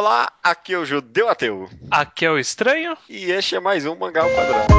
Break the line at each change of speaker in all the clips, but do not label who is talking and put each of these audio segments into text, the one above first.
Olá, aqui é o Judeu Ateu.
Aqui é o Estranho.
E este é mais um Mangá ao Quadrado.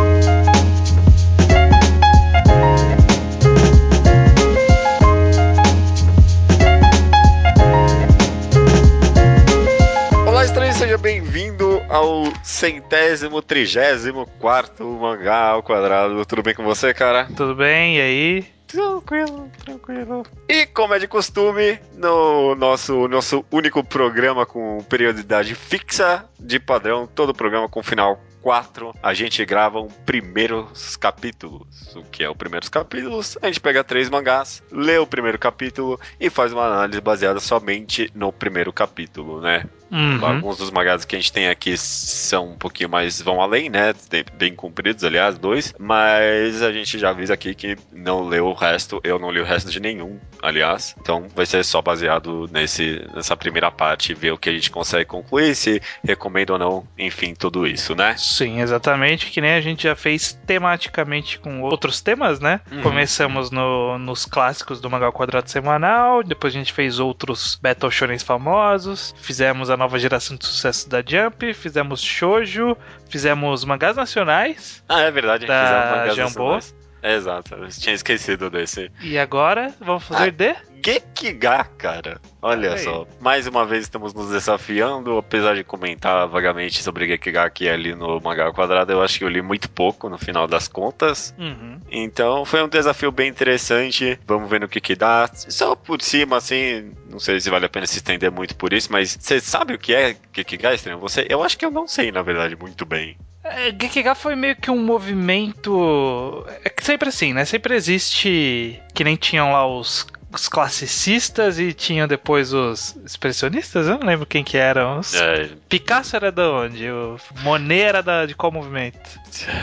Olá, Estranho, seja bem-vindo ao centésimo, trigésimo quarto Mangá ao Quadrado. Tudo bem com você, cara?
Tudo bem? E aí?
Tranquilo, tranquilo. E como é de costume, no nosso, nosso único programa com periodicidade fixa, de padrão, todo programa com final 4, a gente grava um primeiros capítulos. O que é o primeiros capítulos? A gente pega três mangás, lê o primeiro capítulo e faz uma análise baseada somente no primeiro capítulo, né?
Uhum.
Alguns dos mangás que a gente tem aqui são um pouquinho mais vão além, né? Tem- Bem compridos, aliás, dois. Mas a gente já avisa aqui que não leu o resto. Eu não li o resto de nenhum, aliás. Então vai ser só baseado nesse, nessa primeira parte, ver o que a gente consegue concluir, se recomenda ou não, enfim, tudo isso, né?
Sim, exatamente. Que nem a gente já fez tematicamente com outros temas, né?
Uhum.
Começamos no- nos clássicos do Mangá Quadrado Semanal, depois a gente fez outros Battle Shonen famosos, fizemos a nova geração de sucesso da Jump, fizemos Shoujo, fizemos mangás nacionais,
Ah, é verdade,
Da
fizemos mangás
Jambô.
nacionais. Exato, eu tinha esquecido desse.
e agora vamos fazer
Ah,
de...
Gekiga, cara. Olha
aí.
só. Mais uma vez estamos nos desafiando, apesar de comentar vagamente sobre Gekiga aqui ali no Mangá Quadrado, eu acho que eu li muito pouco no final das contas.
Uhum.
Então foi um desafio bem interessante. Vamos ver no que que dá. Só por cima, assim, não sei se vale a pena se estender muito por isso, mas você sabe o que é Gekiga, estranho? Você? Eu acho que eu não sei, na verdade, muito bem.
É, Gekiga foi meio que um movimento. É sempre assim, né? Sempre existe. Que nem tinham lá os, os classicistas e tinham depois os expressionistas. Eu não lembro quem que eram. Os-
É,
Picasso era da onde? O Monet era da, de qual movimento?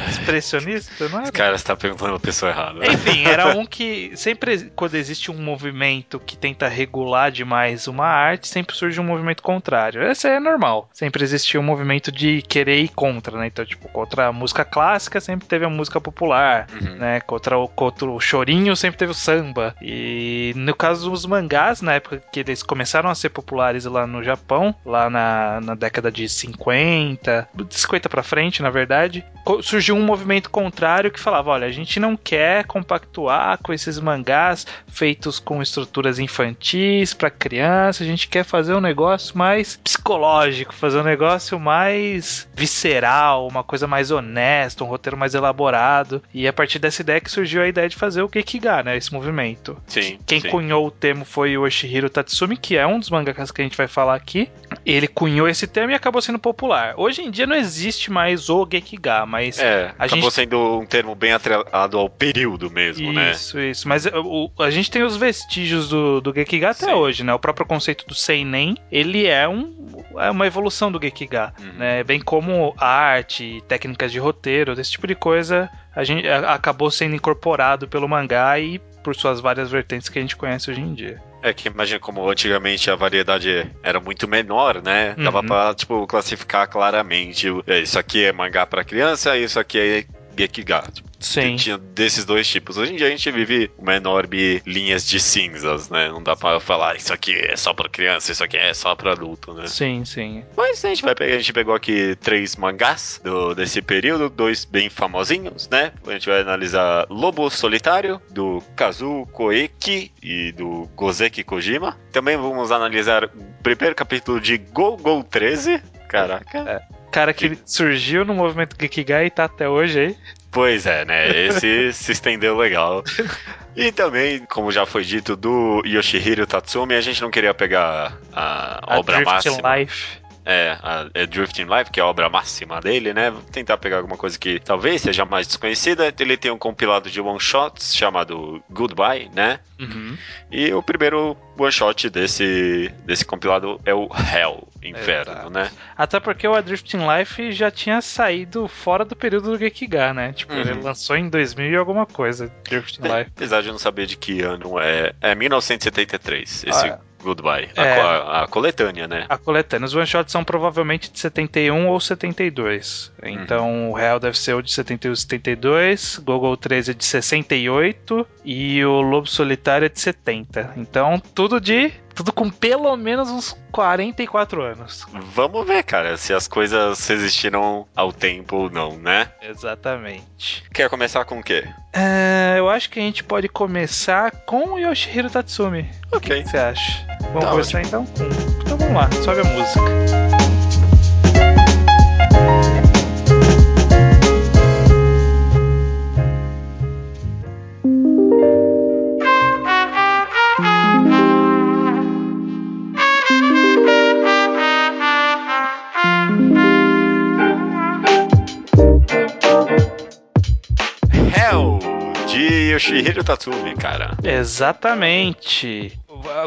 Expressionista, não era?
cara, você tá perguntando a pessoa errada.
Enfim, era um que sempre quando existe um movimento que tenta regular demais uma arte, sempre surge um movimento contrário. Esse é normal. Sempre existiu um movimento de querer ir contra, né? Então, tipo, contra a música clássica sempre teve a música popular,
Uhum.
né? Contra o, contra o chorinho sempre teve o samba. E no caso dos mangás, na época que eles começaram a ser populares lá no Japão, lá na, na década de 50, de 50 pra frente, na verdade, surgiu um movimento contrário que falava: olha, a gente não quer compactuar com esses mangás feitos com estruturas infantis pra criança, a gente quer fazer um negócio mais psicológico, fazer um negócio mais visceral, uma coisa mais honesta, um roteiro mais elaborado. E a partir dessa ideia que surgiu a ideia de fazer o Gekiga, né? Esse movimento.
Sim.
Quem
sim.
cunhou o termo foi o Yoshihiro Tatsumi, que é um dos mangakas que a gente vai falar aqui. Ele cunhou esse termo e acabou sendo popular. Hoje em dia não existe mais o Gekiga, mas
É, acabou
gente-
sendo um termo bem atrelado ao período mesmo, né?
Isso, isso. Mas o- o- a gente tem os vestígios do, do Gekiga até
Sim.
hoje, né? O próprio conceito do Seinen, ele é, um, é uma evolução do Gekiga,
Uhum.
né? Bem como arte, técnicas de roteiro, desse tipo de coisa, a gente acabou sendo incorporado pelo mangá e por suas várias vertentes que a gente conhece hoje em dia.
É que imagina como antigamente a variedade era muito menor, né? Dava
Uhum.
pra, tipo, classificar claramente. é, Isso aqui é mangá pra criança, isso aqui é Gekiga. Tipo,
Sim.
Tinha desses dois tipos. Hoje em dia a gente vive uma enorme linhas de cinzas, né? Não dá pra falar isso aqui é só pra criança, isso aqui é só pra adulto, né?
Sim, sim.
Mas a gente vai pegar, a gente pegou aqui três mangás do, desse período, dois bem famosinhos, né? A gente vai analisar Lobo Solitário, do Kazuo Koeki e do Gozeki Kojima. Também vamos analisar o primeiro capítulo de Go Go 13. Caraca.
Cara que surgiu no movimento Gekiga e tá até hoje aí.
Pois é, né? Esse se estendeu legal. E também, como já foi dito, do Yoshihiro Tatsumi, a gente não queria pegar a,
A
obra
Drift
máxima.
Life.
É, a, é Drifting Life, que é a obra máxima dele, né? Vou tentar pegar alguma coisa que talvez seja mais desconhecida. Ele tem um compilado de one-shots chamado Goodbye, né?
Uhum.
E o primeiro one-shot desse, desse compilado é o Hell, Inferno,
Exato.
né?
Até porque o Adrifting Life já tinha saído fora do período do Gekiga, né? Tipo,
Uhum.
ele lançou em 2000 e alguma coisa, Drifting Life.
Apesar de eu não saber de que ano é. É 1973, esse
Ah,
Goodbye. A,
é.
a- a coletânea, né?
A coletânea, os one-shots são provavelmente de 71 ou 72. Então o Hell deve ser o de 71 e 72, Google 13 é de 68 e o Lobo Solitário é de 70. Então tudo de Tudo com pelo menos uns 44 anos.
Vamos ver, cara, se as coisas resistiram ao tempo ou não, né?
Exatamente.
Quer começar com o quê?
É, eu acho que a gente pode começar com o Yoshihiro Tatsumi.
Ok.
O que você acha? Vamos
Tá
começar então com. Então vamos lá, sobe a música.
De Yoshihiro Tatsumi, cara.
Exatamente.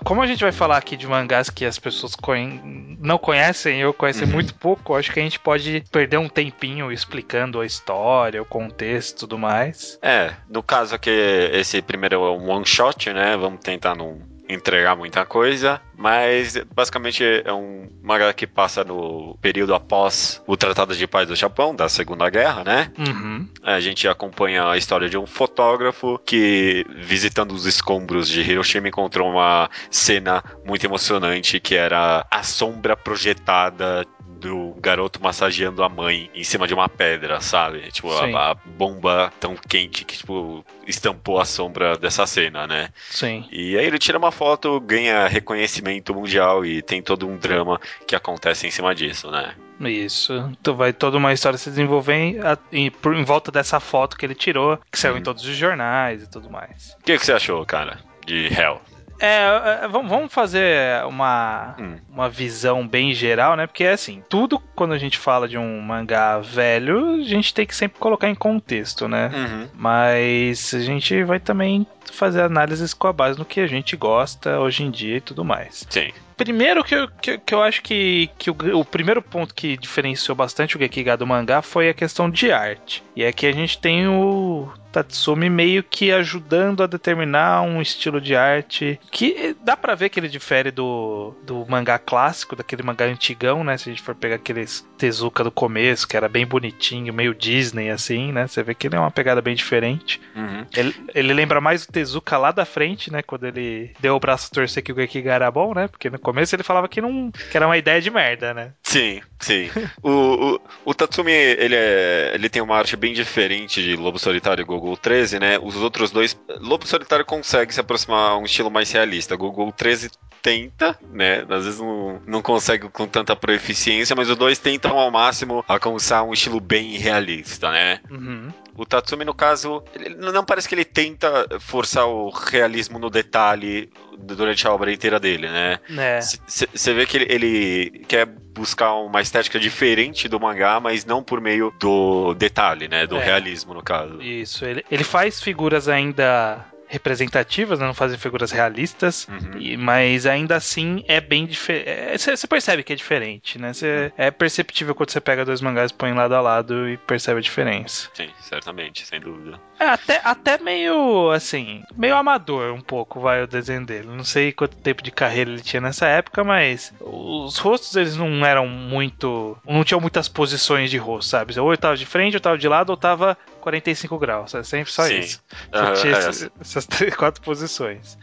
Como a gente vai falar aqui de mangás que as pessoas conhe- não conhecem, eu conheço
Uhum.
muito pouco, acho que a gente pode perder um tempinho explicando a história, o contexto e tudo mais.
É, no caso aqui, esse primeiro é um one shot, né? Vamos tentar não entregar muita coisa, mas basicamente é um mangá que passa no período após o Tratado de Paz do Japão, da Segunda Guerra, né?
Uhum.
A gente acompanha a história de um fotógrafo que, visitando os escombros de Hiroshima, encontrou uma cena muito emocionante que era a sombra projetada do garoto massageando a mãe em cima de uma pedra, sabe? Tipo, a, a bomba tão quente que, tipo, estampou a sombra dessa cena, né?
Sim.
E aí ele tira uma foto, ganha reconhecimento mundial e tem todo um drama que acontece em cima disso, né?
Isso. Então vai toda uma história se desenvolver em, em- em volta dessa foto que ele tirou, que saiu em
Uhum.
todos os jornais e tudo mais.
O que, que você achou, cara, de Hell?
É, é, vamos fazer uma,
Hum.
uma visão bem geral, né? Porque assim, tudo quando a gente fala de um mangá velho, a gente tem que sempre colocar em contexto, né?
Uhum.
Mas a gente vai também fazer análises com a base no que a gente gosta hoje em dia e tudo mais.
Sim.
Primeiro que eu, que, que eu acho que, que o, o primeiro ponto que diferenciou bastante o Gekiga do mangá foi a questão de arte. E aqui a gente tem o Tatsumi meio que ajudando a determinar um estilo de arte que dá pra ver que ele difere do, do mangá clássico, daquele mangá antigão, né? Se a gente for pegar aqueles Tezuka do começo, que era bem bonitinho, meio Disney assim, né? Você vê que ele é uma pegada bem diferente.
Uhum.
Ele, ele lembra mais o Tezuka lá da frente, né? Quando ele deu o braço a torcer que o Gekiga era bom, né? Porque no começo ele falava que, não, que era uma ideia de merda, né?
Sim, sim. o, o, o Tatsumi, ele, é, ele tem uma arte bem diferente de Lobo Solitário e Gogol 13, né? Os outros dois... Lobo Solitário consegue se aproximar a um estilo mais realista. Gogol 13 tenta, né? Às vezes não, não consegue com tanta proeficiência, mas os dois tentam ao máximo alcançar um estilo bem realista, né?
Uhum.
O Tatsumi, no caso, não parece que ele tenta forçar o realismo no detalhe durante a obra inteira dele, né?
É.
Você vê que ele, ele quer buscar uma estética diferente do mangá, mas não por meio do detalhe, né? Do
É.
realismo, no caso.
Isso. Ele, ele faz figuras ainda representativas, né? não fazem figuras realistas,
Uhum.
e- mas ainda assim é bem diferente. Você percebe que é diferente, né? Cê, é perceptível quando você pega dois mangás, põe lado a lado e percebe a diferença.
Sim, certamente, sem dúvida.
É, até, até meio, assim, meio amador um pouco, vai o desenho dele. Não sei quanto tempo de carreira ele tinha nessa época, mas os rostos eles não eram muito. Não tinham muitas posições de rosto, sabe? Ou eu tava de frente, ou tava de lado, ou tava 45 graus. É sempre só
Sim.
isso.
Aham,
tinha
é,
essas três, quatro posições.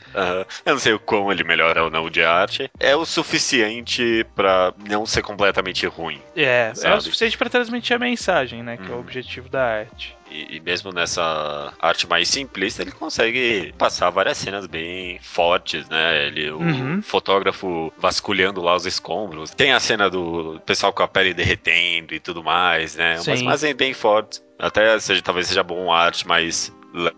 Eu não sei o quão ele melhora ou não de arte. É o suficiente pra não ser completamente ruim.
É, é
Sabe?
o suficiente pra transmitir a mensagem, né? Que é o
Uhum.
objetivo da arte.
E, e mesmo nessa arte mais simplista, ele consegue passar várias cenas bem fortes, né? Ele, o
Uhum.
fotógrafo vasculhando lá os escombros. Tem a cena do pessoal com a pele derretendo e tudo mais, né? Umas
Sim.
imagens bem fortes. Até seja, talvez seja bom a arte mais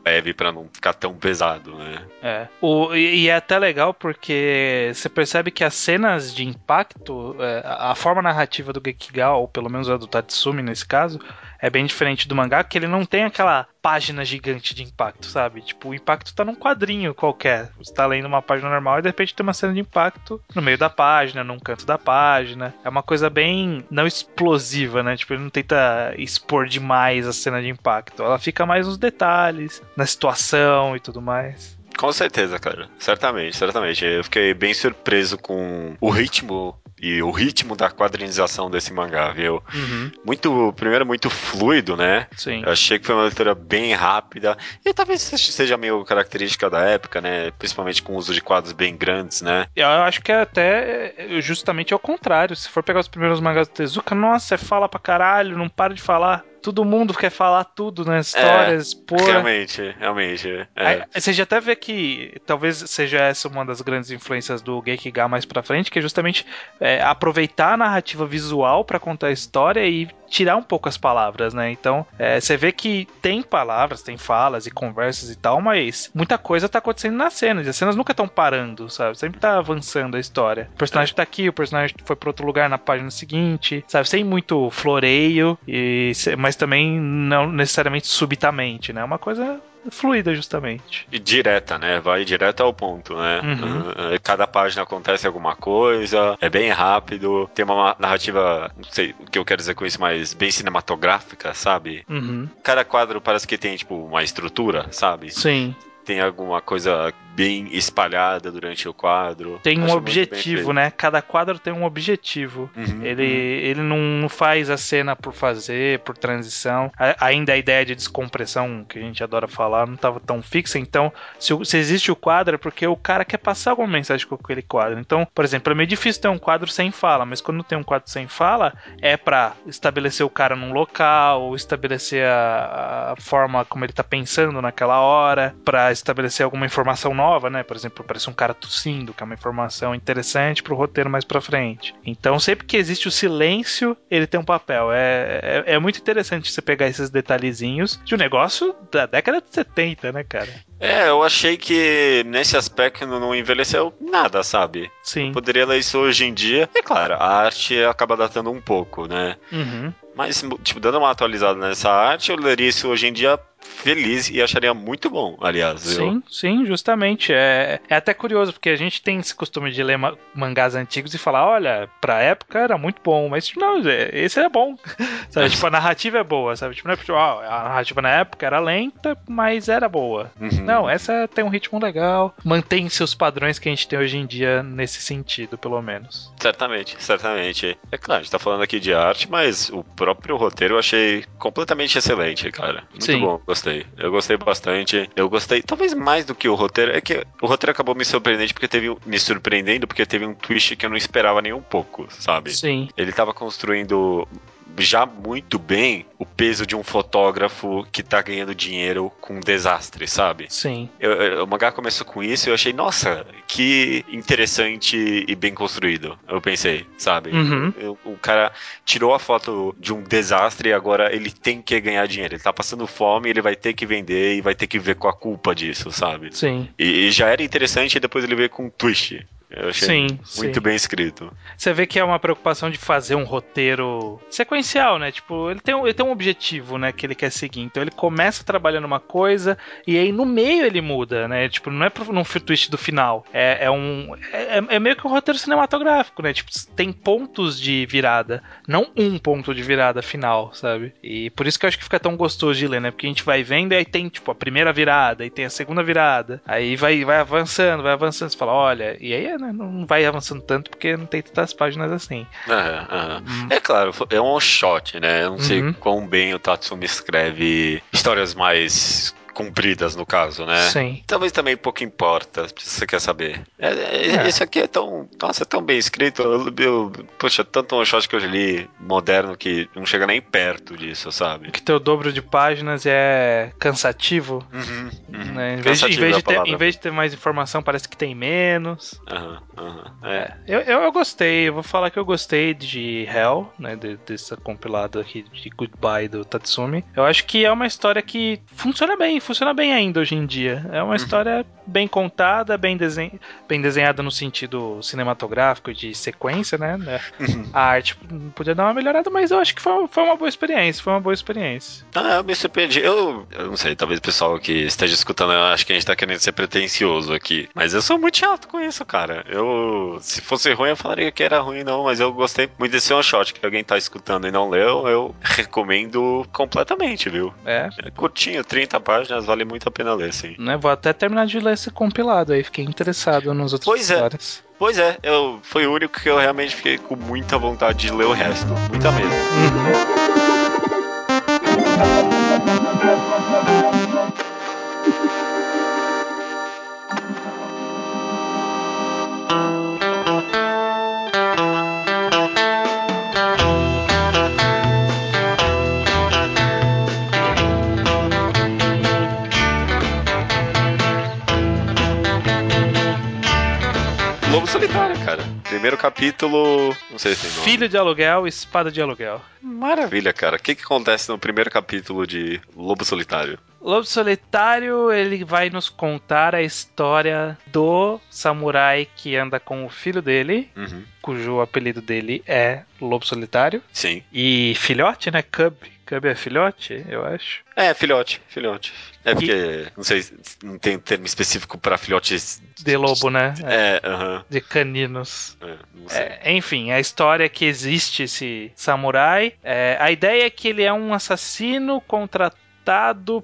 leve pra não ficar tão pesado, né?
É. O, e, é até legal porque você percebe que as cenas de impacto, é, a a forma narrativa do Gekiga, ou pelo menos a do Tatsumi nesse caso, é bem diferente do mangá, que ele não tem aquela página gigante de impacto, sabe? Tipo, o impacto tá num quadrinho qualquer. Você tá lendo uma página normal e de repente tem uma cena de impacto no meio da página, num canto da página. É uma coisa bem não explosiva, né? Tipo, ele não tenta expor demais a cena de impacto. Ela fica mais nos detalhes, na situação e tudo mais.
Com certeza, cara. Certamente, certamente. Eu fiquei bem surpreso com o ritmo e o ritmo da quadrinização desse mangá, viu? Uhum. Muito, primeiro, muito fluido, né?
Sim.
Eu achei que foi uma leitura bem rápida e talvez seja meio característica da época, né? Principalmente com o uso de quadros bem grandes, né?
Eu acho que é até justamente ao contrário. Se for pegar os primeiros mangás do Tezuka, nossa, é fala pra caralho, não para de falar todo mundo quer falar tudo nas né? histórias. É,
Realmente, realmente. É.
Aí, você já até vê que talvez seja essa uma das grandes influências do Gekiga mais pra frente, que é justamente é, aproveitar a narrativa visual para contar a história e tirar um pouco as palavras, né? Então, é, você vê que tem palavras, tem falas e conversas e tal, mas muita coisa tá acontecendo nas cenas. E as cenas nunca estão parando, sabe? Sempre tá avançando a história. O personagem tá aqui, o personagem foi para outro lugar na página seguinte, sabe? Sem muito floreio, e, mas também não necessariamente subitamente, né? Uma coisa fluida, justamente.
E direta, né? Vai direto ao ponto, né? Uhum. Ah, cada página acontece alguma coisa, é bem rápido, tem uma narrativa, não sei o que eu quero dizer com isso, mas bem cinematográfica, sabe?
Uhum.
Cada quadro parece que tem, tipo, uma estrutura, sabe?
Sim
tem alguma coisa bem espalhada durante o quadro.
Tem um objetivo, né? Cada quadro tem um objetivo. Uhum, ele, uhum. ele não faz a cena por fazer, por transição. A, ainda a ideia de descompressão, que a gente adora falar, não estava tão fixa. Então, se, se, existe o quadro, é porque o cara quer passar alguma mensagem com aquele quadro. Então, por exemplo, é meio difícil ter um quadro sem fala, mas quando tem um quadro sem fala, é para estabelecer o cara num local, estabelecer a, a forma como ele tá pensando naquela hora, para estabelecer alguma informação nova, né? Por exemplo, parece um cara tossindo, que é uma informação interessante pro roteiro mais pra frente. Então, sempre que existe o silêncio, ele tem um papel. É, é, é muito interessante você pegar esses detalhezinhos de um negócio da década de 70, né, cara?
É, eu achei que nesse aspecto não envelheceu nada, sabe?
Sim.
Eu poderia ler isso hoje em dia. E claro, a arte acaba datando um pouco, né?
Uhum.
Mas, tipo, dando uma atualizada nessa arte, eu leria isso hoje em dia feliz e acharia muito bom, aliás.
Sim,
eu...
sim, justamente. É, é até curioso, porque a gente tem esse costume de ler mangás antigos e falar, olha, pra época era muito bom, mas tipo, não, é, esse é bom. sabe, tipo, a narrativa é boa, sabe? Tipo, não é tipo, a narrativa na época era lenta, mas era boa. Uhum. Não, essa tem um ritmo legal, mantém seus padrões que a gente tem hoje em dia nesse sentido, pelo menos.
Certamente, certamente. É claro, a gente tá falando aqui de arte, mas o próprio roteiro eu achei completamente excelente, cara. Muito sim. bom gostei. Eu gostei bastante. Eu gostei, talvez mais do que o roteiro. É que o roteiro acabou me surpreendendo porque teve me surpreendendo porque teve um twist que eu não esperava nem um pouco, sabe?
Sim.
Ele tava construindo já muito bem o peso de um fotógrafo que tá ganhando dinheiro com um desastre, sabe?
Sim.
Eu, eu, o mangá começou com isso e eu achei, nossa, que interessante e bem construído. Eu pensei, sabe?
Uhum.
Eu, o cara tirou a foto de um desastre e agora ele tem que ganhar dinheiro. Ele tá passando fome, ele vai ter que vender e vai ter que ver com a culpa disso, sabe?
Sim.
E, e já era interessante e depois ele veio com um twist. Eu achei sim, muito sim. bem escrito.
Você vê que é uma preocupação de fazer um roteiro sequencial, né? Tipo, ele tem, um, ele tem um objetivo, né, que ele quer seguir. Então ele começa trabalhando uma coisa e aí no meio ele muda, né? Tipo, não é num twist do final. É, é um. É, é, meio que um roteiro cinematográfico, né? Tipo, tem pontos de virada, não um ponto de virada final, sabe? E por isso que eu acho que fica tão gostoso de ler, né? Porque a gente vai vendo e aí tem, tipo, a primeira virada, aí tem a segunda virada, aí vai, vai avançando, vai avançando. Você fala, olha, e aí é né, não vai avançando tanto porque não tem tantas páginas assim.
Hum. É claro, é um shot, né? Eu não sei uhum. quão bem o Tatsumi escreve histórias mais compridas, no caso, né?
Sim.
Talvez também pouco importa, se você quer saber. É, é, é. Esse aqui é tão. Nossa, é tão bem escrito. Eu, eu, poxa, tanto um shot que eu li moderno que não chega nem perto disso, sabe?
Que teu dobro de páginas é cansativo.
Uhum, uhum.
Né? Em, vez de, em, vez de ter, em vez de ter mais informação, parece que tem menos.
Uhum, uhum. É.
Eu, eu, eu, gostei, eu vou falar que eu gostei de Hell, né? De, dessa compilada aqui de Goodbye do Tatsumi. Eu acho que é uma história que funciona bem funciona bem ainda hoje em dia. É uma uhum. história bem contada, bem, desen... bem desenhada no sentido cinematográfico de sequência, né? Uhum. A arte podia dar uma melhorada, mas eu acho que foi, foi uma boa experiência. Foi uma boa experiência.
Ah, eu me surpreendi. Eu, eu não sei, talvez o pessoal que esteja escutando, eu acho que a gente tá querendo ser pretencioso aqui. Mas eu sou muito chato com isso, cara. Eu, se fosse ruim, eu falaria que era ruim, não. Mas eu gostei muito desse one shot que alguém tá escutando e não leu. Eu recomendo completamente, viu?
É.
É curtinho, 30 páginas, vale muito a pena ler, sim.
Né, vou até terminar de ler esse compilado aí, fiquei interessado nos outros
pois é. histórias. É. Pois é, eu, foi o único que eu realmente fiquei com muita vontade de ler o resto. Muita mesmo. Lobo Solitário, cara. Primeiro capítulo. Não sei se tem nome.
Filho de aluguel, espada de aluguel.
Maravilha, cara. O que, que acontece no primeiro capítulo de Lobo Solitário?
Lobo Solitário, ele vai nos contar a história do samurai que anda com o filho dele,
Uhum.
cujo apelido dele é Lobo Solitário.
Sim.
E filhote, né? Cub. Cub é filhote, eu acho.
É, filhote, filhote. É porque, não sei, se não tem termo específico pra filhotes.
De lobo, né? É,
É, aham.
De caninos.
é.
É, enfim, a história é que existe esse samurai. É, a ideia é que ele é um assassino contratado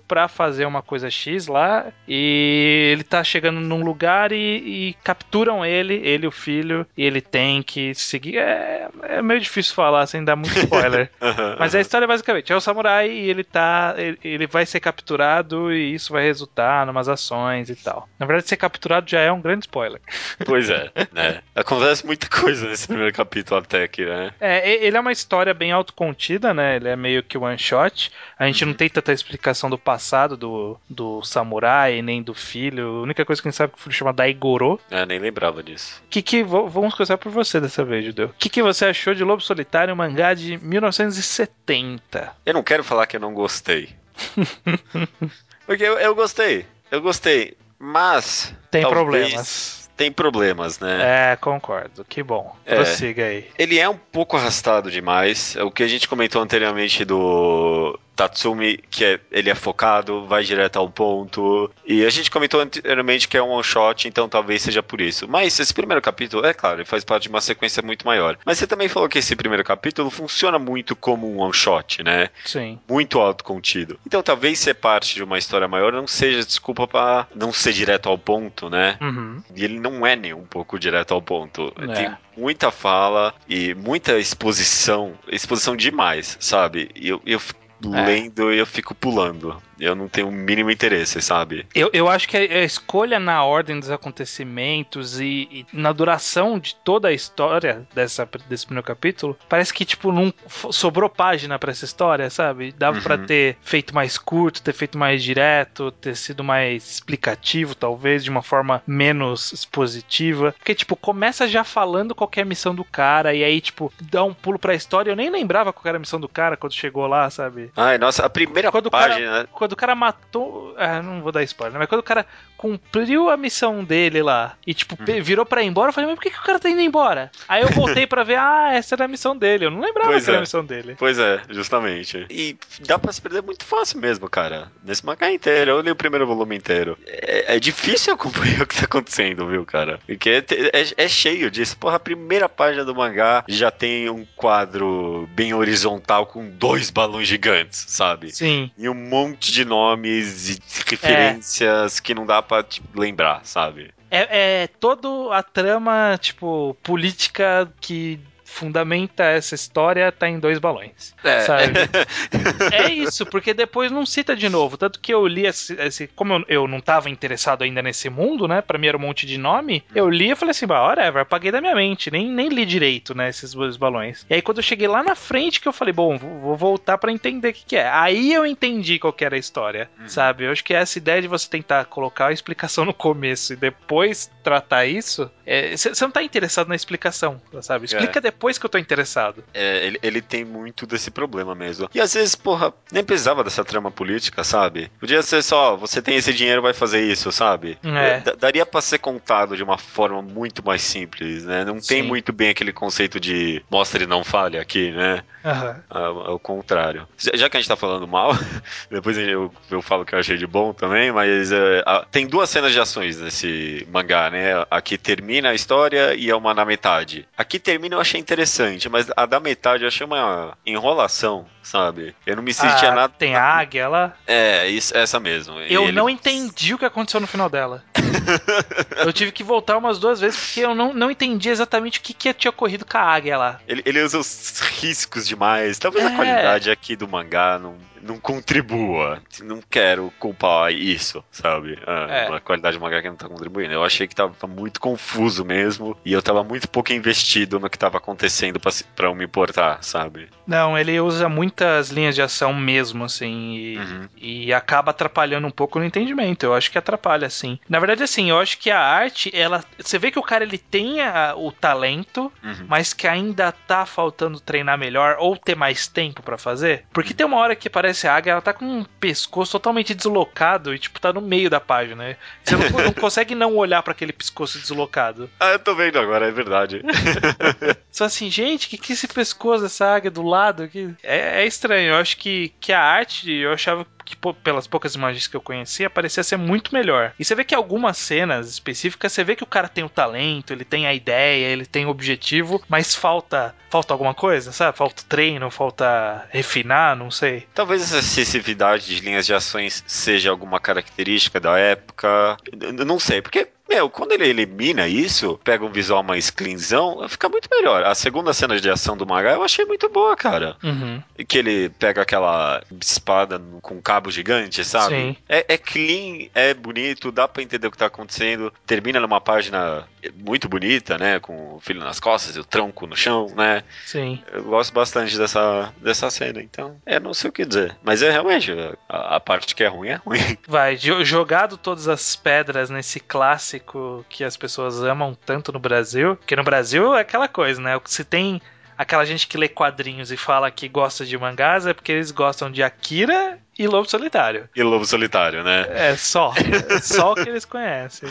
pra fazer uma coisa X lá e ele tá chegando num lugar e, e capturam ele, ele e o filho, e ele tem que seguir. É, é meio difícil falar sem dar muito spoiler. Mas a
aham.
história basicamente é o samurai e ele tá. Ele, ele vai ser capturado e isso vai resultar em umas ações e tal. Na verdade, ser capturado já é um grande spoiler.
Pois é, né? Acontece muita coisa nesse primeiro capítulo até aqui, né?
É, ele é uma história bem autocontida, né? Ele é meio que one shot. A gente não tem tanta explicação do passado do, do samurai, nem do filho. A única coisa que a gente sabe é que o filho chama Daigoro.
É, nem lembrava disso.
Que que, vamos começar por você dessa vez, Judeu. O que, que você achou de Lobo Solitário, um mangá de 1970?
Eu não quero falar que eu não gostei. Porque eu, eu gostei, eu gostei, mas.
Tem
talvez
problemas.
Tem problemas, né?
É, concordo. Que bom.
É.
Prossiga aí.
Ele é um pouco arrastado demais. É O que a gente comentou anteriormente do Tatsumi, que é, ele é focado, vai direto ao ponto. E a gente comentou anteriormente que é um one shot, então talvez seja por isso. Mas esse primeiro capítulo, é claro, ele faz parte de uma sequência muito maior. Mas você também falou que esse primeiro capítulo funciona muito como um one shot, né?
Sim.
muito autocontido. Então talvez ser parte de uma história maior não seja desculpa pra não ser direto ao ponto, né?
Uhum.
E ele não é nem um pouco direto ao ponto.
É.
Tem muita fala e muita exposição, exposição demais, sabe? E eu, eu
É.
lendo e eu fico pulando. Eu não tenho o mínimo interesse, sabe?
Eu, eu acho que a escolha na ordem dos acontecimentos e, e na duração de toda a história dessa, desse primeiro capítulo, parece que, tipo, não sobrou página pra essa história, sabe? Dava pra
Uhum.
ter feito mais curto, ter feito mais direto, ter sido mais explicativo, talvez, de uma forma menos expositiva. Porque, tipo, começa já falando qual é a missão do cara, e aí, tipo, dá um pulo pra história. Eu nem lembrava qual era a missão do cara quando chegou lá, sabe?
Ai, nossa, a primeira
Quando o cara-
página.
Quando o cara matou. Ah, não vou dar spoiler, né? mas quando o cara cumpriu a missão dele lá e, tipo,
Uhum.
virou pra ir embora, eu falei, mas por que, que o cara tá indo embora? Aí eu voltei pra ver, ah, essa era a missão dele. Eu não lembrava
Pois
que era
é.
a missão dele.
Pois é, justamente. E dá pra se perder muito fácil mesmo, cara. Nesse mangá inteiro, eu li o primeiro volume inteiro. É, é difícil acompanhar o que tá acontecendo, viu, cara? Porque te- é, é cheio disso. Porra, a primeira página do mangá já tem um quadro bem horizontal com dois balões gigantes, sabe?
Sim.
E um monte de nomes e referências que não dá pra tipo, lembrar, sabe?
É, é toda a trama, tipo, política que fundamenta essa história tá em dois balões.
É.
Sabe? É isso, porque depois não cita de novo. Tanto que eu li esse. esse- como eu, eu não tava interessado ainda nesse mundo, né? Pra mim era um monte de nome. Eu li e falei assim, bah, whatever, apaguei da minha mente. Nem, nem li direito, né? Esses dois balões. E aí quando eu cheguei lá na frente, que eu falei, bom, vou, vou voltar pra entender o que, que é. Aí eu entendi qual que era a história, sabe? Eu acho que essa ideia de você tentar colocar a explicação no começo e depois tratar isso. Você não tá interessado na explicação, sabe? Explica depois que eu tô interessado.
É, ele, ele tem muito desse problema mesmo. E às vezes, porra, nem precisava dessa trama política, sabe? Podia ser só, você tem esse dinheiro, vai fazer isso, sabe?
É.
D- daria pra ser contado de uma forma muito mais simples, né? Não tem
Sim.
muito bem aquele conceito de mostre e não fale aqui, né?
Aham.
Ao, ao contrário. Já já que a gente tá falando mal, depois eu, eu falo que eu achei de bom também, mas é, a- tem duas cenas de ações nesse mangá, né? Aqui termina a história e é uma na metade. Aqui termina eu achei interessante, mas a da metade eu achei uma enrolação, sabe? Eu não me sentia
Ah,
nada.
Tem a águia lá.
É, isso, essa mesmo.
Eu
Ele-
não entendi o que aconteceu no final dela. eu tive que voltar umas duas vezes porque eu não, não entendi exatamente o que, que tinha ocorrido com a águia lá.
Ele, ele usa os riscos demais. Talvez
É.
a qualidade aqui do mangá não, não contribua. Não quero culpar isso, sabe? Ah,
É.
A qualidade do mangá que não tá contribuindo. Eu achei que tava muito confuso mesmo. E eu tava muito pouco investido no que tava acontecendo se- pra eu me importar, sabe?
Não, ele usa muitas linhas de ação mesmo, assim, e,
Uhum.
e acaba atrapalhando um pouco no entendimento. Eu acho que atrapalha, sim. Na verdade, assim, eu acho que a arte, ela. Você vê que o cara ele tem a- o talento,
Uhum.
mas que ainda tá faltando treinar melhor ou ter mais tempo pra fazer. Porque tem uma hora que parece a águia, ela tá com um pescoço totalmente deslocado e, tipo, tá no meio da página. né? Você não, não consegue não olhar pra aquele pescoço deslocado.
Ah, eu tô vendo agora, é verdade.
Assim, gente, que que esse pescoço dessa águia do lado aqui? É, é estranho. Eu acho que, que a arte, eu achava que pelas poucas imagens que eu conhecia, parecia ser muito melhor. E você vê que algumas cenas específicas, você vê que o cara tem o talento, ele tem a ideia, ele tem o objetivo, mas falta falta alguma coisa, sabe? Falta treino, falta refinar, não sei.
Talvez essa excessividade de linhas de ações seja alguma característica da época. Eu não sei, porque, meu, quando ele elimina isso, pega um visual mais cleanzão, fica muito melhor. A segunda cena de ação do mangá eu achei muito boa, cara.
Uhum.
Que ele pega aquela espada com cabo gigante, sabe?
Sim.
É, é clean, é bonito, dá pra entender o que tá acontecendo. Termina numa página muito bonita, né? Com o filho nas costas e o tronco no chão, né?
Sim.
Eu gosto bastante dessa, dessa cena, então. É, não sei o que dizer. Mas é realmente, a, a parte que é ruim é ruim.
Vai, jo- jogado todas as pedras nesse clássico que as pessoas amam tanto no Brasil. Porque no Brasil é aquela coisa, né? Se tem aquela gente que lê quadrinhos e fala que gosta de mangás, é porque eles gostam de Akira e Lobo Solitário.
E Lobo Solitário, né?
É só. É só o que eles conhecem.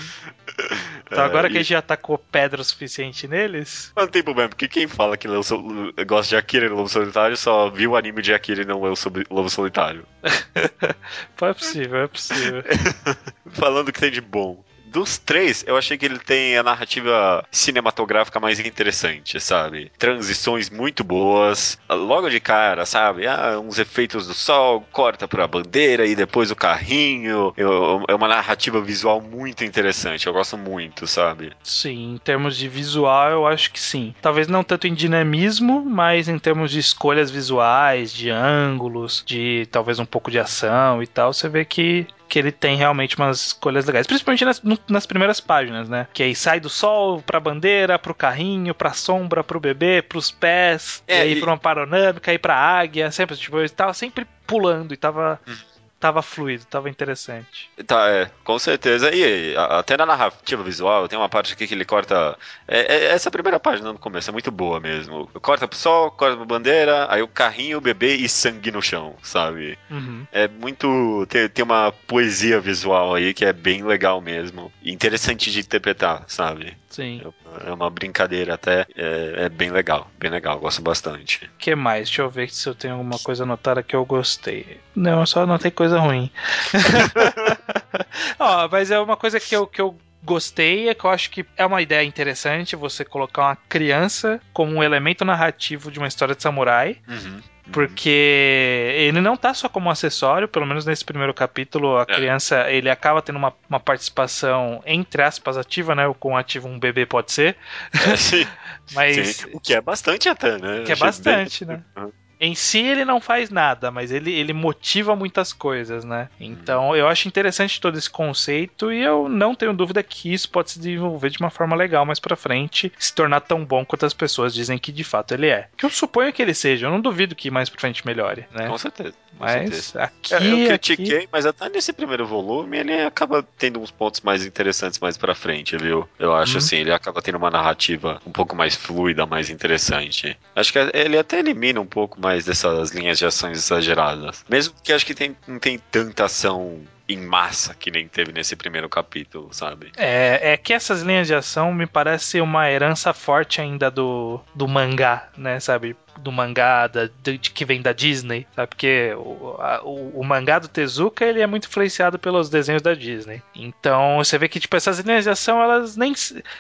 Então
É,
agora que
e-
a gente já tacou pedra o suficiente neles.
Não tem problema, porque quem fala que Sol- gosta de Akira e Lobo Solitário só viu o anime de Akira e não leu sobre Lobo Solitário.
Pô, é possível, é possível.
Falando que tem de bom. Dos três, eu achei que ele tem a narrativa cinematográfica mais interessante, sabe? Transições muito boas. Logo de cara, sabe? Ah, uns efeitos do sol, corta pra bandeira e depois o carrinho. Eu- é uma narrativa visual muito interessante. Eu gosto muito, sabe?
Sim, em termos de visual, eu acho que sim. Talvez não tanto em dinamismo, mas em termos de escolhas visuais, de ângulos, de talvez um pouco de ação e tal, você vê que. Que ele tem realmente umas escolhas legais, principalmente nas, nas primeiras páginas, né? Que aí sai do sol pra bandeira, pro carrinho, pra sombra, pro bebê, pros pés,
É,
e aí
e-
pra uma paronâmica, aí pra águia, sempre, tipo, ele tava sempre pulando e tava, tava fluido, tava interessante.
Tá, é, com certeza. E até na narrativa visual, tem uma parte aqui que ele corta. é- é- essa primeira página no começo é muito boa mesmo. Corta pro sol, corta pra bandeira, aí o carrinho, o bebê e sangue no chão, sabe?
Uhum.
É muito. Tem, tem uma poesia visual aí que é bem legal mesmo. Interessante de interpretar, sabe?
Sim.
É uma brincadeira até. É, é bem legal, bem legal, gosto bastante.
O que mais? Deixa eu ver se eu tenho alguma coisa anotada que eu gostei. Não, eu só anotei coisa ruim. Ó, mas é uma coisa que eu, que eu gostei, é que eu acho que é uma ideia interessante você colocar uma criança como um elemento narrativo de uma história de samurai.
Uhum.
Porque ele não tá só como acessório, pelo menos nesse primeiro capítulo, a
É.
criança ele acaba tendo uma, uma participação, entre aspas, ativa, né? O com ativo um bebê pode ser.
É, sim,
Mas
sim. O que é bastante até, né?
Que é
Achei
bastante,
bem-
né?
Uhum.
Em si ele não faz nada, mas ele, ele motiva muitas coisas, né? Então eu acho interessante todo esse conceito e eu não tenho dúvida que isso pode se desenvolver de uma forma legal mais pra frente, se tornar tão bom quanto as pessoas dizem que de fato ele é. Que eu suponho que ele seja, eu não duvido que mais pra frente melhore, né?
Com certeza. com certeza.
Mas aqui,
É, eu
aqui
critiquei, mas até nesse primeiro volume ele acaba tendo uns pontos mais interessantes mais pra frente, viu? Eu acho
Uhum.
assim, ele acaba tendo uma narrativa um pouco mais fluida, mais interessante. Acho que ele até elimina um pouco mais dessas linhas de ações exageradas. Mesmo que acho que tem, não tem tanta ação em massa que nem teve nesse primeiro capítulo, sabe?
É, é que essas linhas de ação me parece uma herança forte ainda do, do mangá, né, sabe? Do mangá da, de, de, que vem da Disney, sabe? Porque o, a, o, o, mangá do Tezuka ele é muito influenciado pelos desenhos da Disney. Então você vê que tipo essas linhas de ação elas nem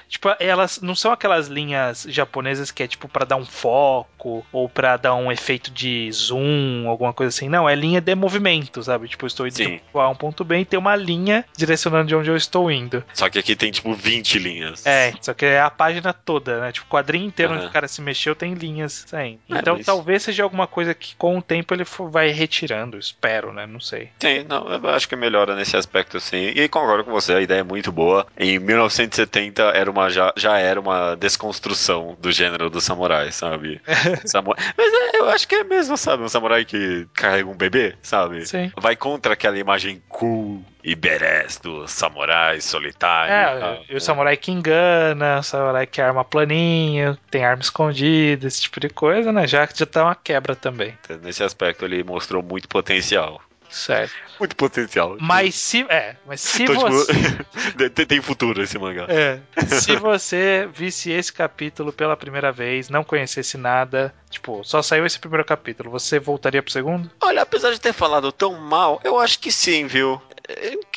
tipo elas não são aquelas linhas japonesas que é tipo para dar um foco ou para dar um efeito de zoom, alguma coisa assim. Não, é linha de movimento, sabe? Tipo, estou indo Sim. A um ponto B e tem uma linha direcionando de onde eu estou indo.
Só que aqui tem tipo 20 linhas.
É, só que é a página toda, né? Tipo, o quadrinho inteiro uhum. onde o cara se mexeu tem linhas saindo. É, então mas... talvez seja alguma coisa que com o tempo ele vai retirando, espero, né? Não sei.
Sim, não, eu acho que melhora nesse aspecto sim. E concordo com você, a ideia é muito boa. Em 1970 era uma, já, já era uma desconstrução do gênero do samurai, sabe? samurai. Mas é, eu acho que é mesmo, sabe? Um samurai que carrega um bebê, sabe?
Sim.
Vai contra aquela imagem cool e badass do samurai solitário.
É, e o samurai que engana, o samurai que arma planinho, tem arma escondida, esse tipo de coisa, né? Já, já tá uma quebra também.
Nesse aspecto ele mostrou muito potencial.
Certo.
Muito potencial.
Mas se. É, mas se então, você.
Tipo, tem futuro esse mangá.
É. Se você visse esse capítulo pela primeira vez, não conhecesse nada, tipo, só saiu esse primeiro capítulo, você voltaria pro segundo?
Olha, apesar de ter falado tão mal, eu acho que sim, viu?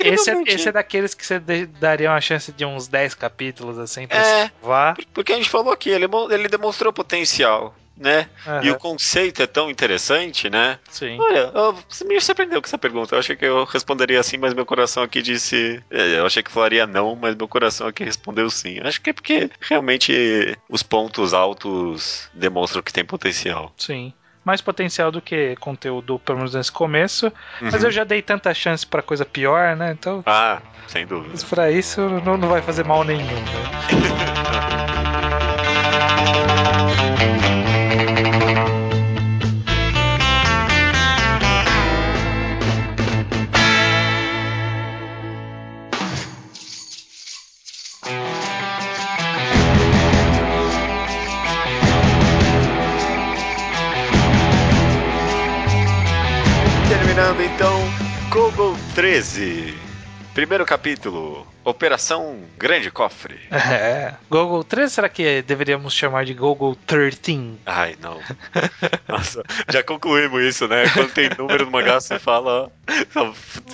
Esse é, esse é daqueles que você daria uma chance de uns 10 capítulos assim pra é,
vá. Porque a gente falou aqui, ele, ele demonstrou potencial né? Uhum. E o conceito é tão interessante, né?
Sim.
Olha, você me surpreendeu com essa pergunta. Eu achei que eu responderia assim, mas meu coração aqui disse. É, eu achei que falaria não, mas meu coração aqui respondeu sim. Acho que é porque realmente os pontos altos demonstram que tem potencial.
Sim mais potencial do que conteúdo, pelo menos nesse começo. Uhum. Mas eu já dei tanta chance para coisa pior, né? Então.
Ah, sem dúvida.
Mas pra isso não, não vai fazer mal nenhum, né?
Terminando então, Google 13. Primeiro capítulo, Operação Grande Cofre.
É. Google 13, será que deveríamos chamar de Google 13?
Ai, não. Nossa, já concluímos isso, né? Quando tem número no mangá, você fala.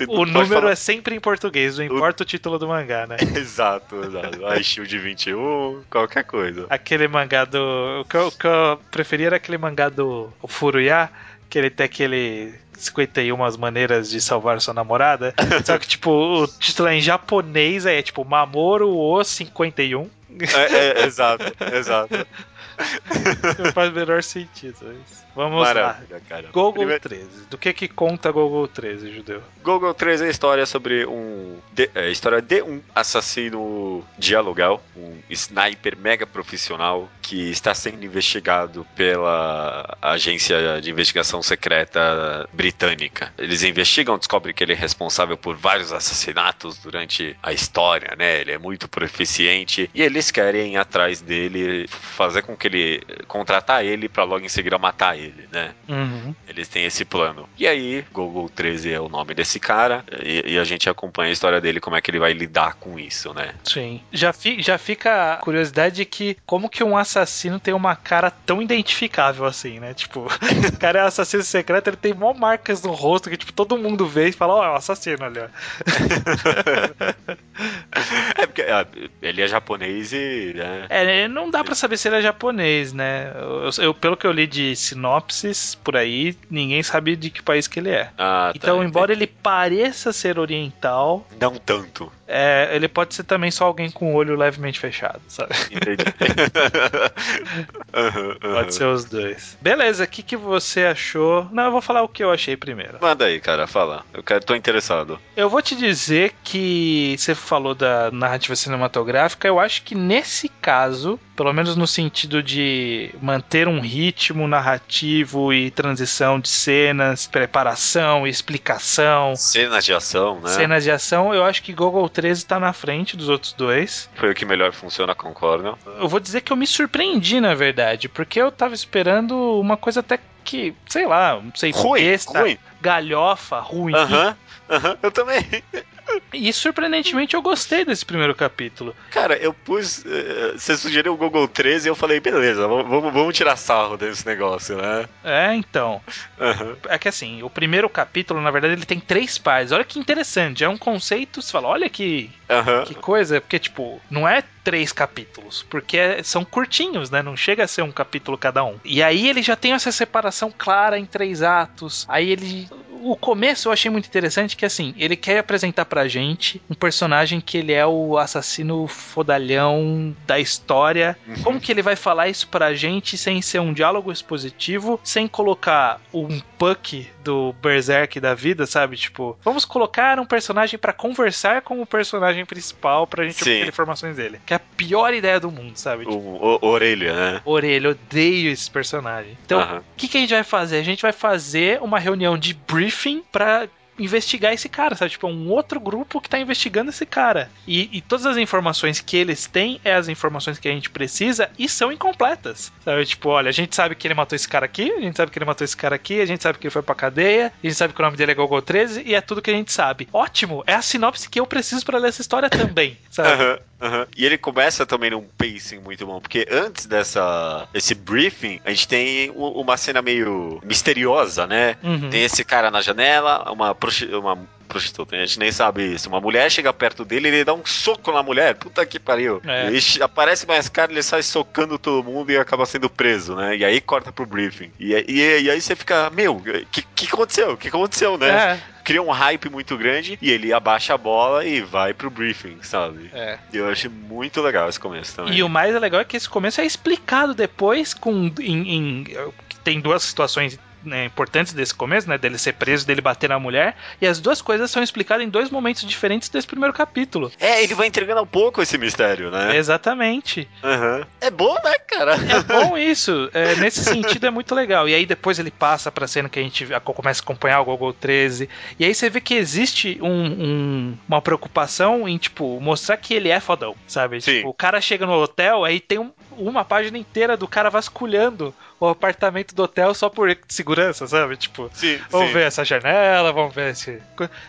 o número falar... é sempre em português, não importa o... o título do mangá, né?
exato, exato. A Shield 21, qualquer coisa.
Aquele mangá do. O que eu, o que eu preferia era aquele mangá do Furuya, que ele tem aquele 51 maneiras de salvar sua namorada. Só que, tipo, o título é em japonês, é tipo Mamoru o 51.
É, é, exato, exato.
Não faz o menor sentido isso. Vamos Maravilha, lá. Cara. Google Primeiro... 13. Do que que conta Google 13, judeu?
Google 13 é a história sobre um. De, é a história de um assassino de aluguel, um sniper mega profissional que está sendo investigado pela agência de investigação secreta britânica. Eles investigam, descobrem que ele é responsável por vários assassinatos durante a história, né? Ele é muito proficiente e eles querem ir atrás dele, fazer com que ele contratar ele para logo em seguida matar ele ele, né?
Uhum.
Eles têm esse plano. E aí, Google 13 é o nome desse cara, e, e, a gente acompanha a história dele, como é que ele vai lidar com isso, né?
Sim. Já, fi, já fica a curiosidade de que como que um assassino tem uma cara tão identificável assim, né? Tipo, o cara é assassino secreto, ele tem mó marcas no rosto que, tipo, todo mundo vê e fala, ó, oh, é um assassino ali, ó.
é porque ah, ele é japonês e. Né?
É, não dá para saber se ele é japonês, né? Eu, eu, pelo que eu li de sinopse, sinopses por aí, ninguém sabe de que país que ele é.
Ah, tá,
então, embora ele pareça ser oriental.
Não tanto.
É, ele pode ser também só alguém com o olho levemente fechado, sabe? Entendi. uhum, uhum. Pode ser os dois. Beleza, o que, que você achou? Não, eu vou falar o que eu achei primeiro.
Manda aí, cara, fala. Eu quero, tô interessado.
Eu vou te dizer que você falou da narrativa cinematográfica, eu acho que nesse caso, pelo menos no sentido de manter um ritmo narrativo e transição de cenas, preparação, explicação.
Cenas de ação, né?
Cenas de ação, eu acho que Google 13 tá na frente dos outros dois.
Foi o que melhor funciona, concordo.
Eu vou dizer que eu me surpreendi, na verdade, porque eu tava esperando uma coisa até que, sei lá, não sei,
Ruim,
besta,
ruim.
galhofa, ruim.
Aham, aham, eu também.
E surpreendentemente eu gostei desse primeiro capítulo.
Cara, eu pus. eh, Você sugeriu o Google 13 e eu falei, beleza, vamos, vamos- tirar sarro desse negócio, né?
É, então.
Aham.
É que assim, o primeiro capítulo, na verdade, ele tem três partes. Olha que interessante. É um conceito, você fala, olha que,
Aham.
que coisa. Porque, tipo, não é três capítulos. Porque é- são curtinhos, né? Não chega a ser um capítulo cada um. E aí ele já tem essa separação clara em três atos. Aí ele. O começo eu achei muito interessante que assim, ele quer apresentar pra gente um personagem que ele é o assassino fodalhão da história.
Uhum.
Como que ele vai falar isso pra gente sem ser um diálogo expositivo, sem colocar um puck do Berserk da vida, sabe? Tipo, vamos colocar um personagem pra conversar com o personagem principal pra gente
Sim.
obter informações dele. Que é a pior ideia do mundo, sabe? Tipo,
O, o- orelha, né?
Orelha, odeio esse personagem. Então, o que, que a gente vai fazer? A gente vai fazer uma reunião de briefing pra investigar esse cara, sabe? Tipo, é um outro grupo que tá investigando esse cara. E, e todas as informações que eles têm é as informações que a gente precisa e são incompletas. Sabe? Tipo, olha, a gente sabe que ele matou esse cara aqui, a gente sabe que ele matou esse cara aqui, a gente sabe que ele foi pra cadeia, a gente sabe que o nome dele é Gogol 13 e é tudo que a gente sabe. Ótimo! É a sinopse que eu preciso pra ler essa história também, sabe?
Aham, aham. E ele começa também num pacing muito bom, porque antes dessa esse briefing, a gente tem uma cena meio misteriosa, né?
Uhum.
Tem esse cara na janela, uma, uma prostituta, a gente nem sabe isso. Uma mulher chega perto dele ele dá um soco na mulher. Puta que pariu.
É.
E che- aparece mais cara, ele sai socando todo mundo e acaba sendo preso, né? E aí corta pro briefing. E, aí- e, e aí você fica, meu, o que, que aconteceu? O que aconteceu, né?
É,
Cria um hype muito grande e ele abaixa a bola e vai pro briefing, sabe?
é.
E eu achei muito legal esse começo também.
E o mais legal é que esse começo é explicado depois com em, em- tem duas situações né, importantes desse começo, né, dele ser preso, dele bater na mulher, e as duas coisas são explicadas em dois momentos diferentes desse primeiro capítulo.
É, ele vai entregando um pouco esse mistério, né?
Exatamente.
Aham. É bom, né, cara?
É bom isso. É, nesse sentido é muito legal. E aí depois ele passa pra cena que a gente começa a acompanhar o Google 13. E aí você vê que existe um- um- uma preocupação em, tipo, mostrar que ele é fodão, sabe? Tipo, o cara chega no hotel, aí tem um- uma página inteira do cara vasculhando o apartamento do hotel só por segurança, sabe? Tipo,
Sim,
vamos
sim.
ver essa janela, vamos ver esse.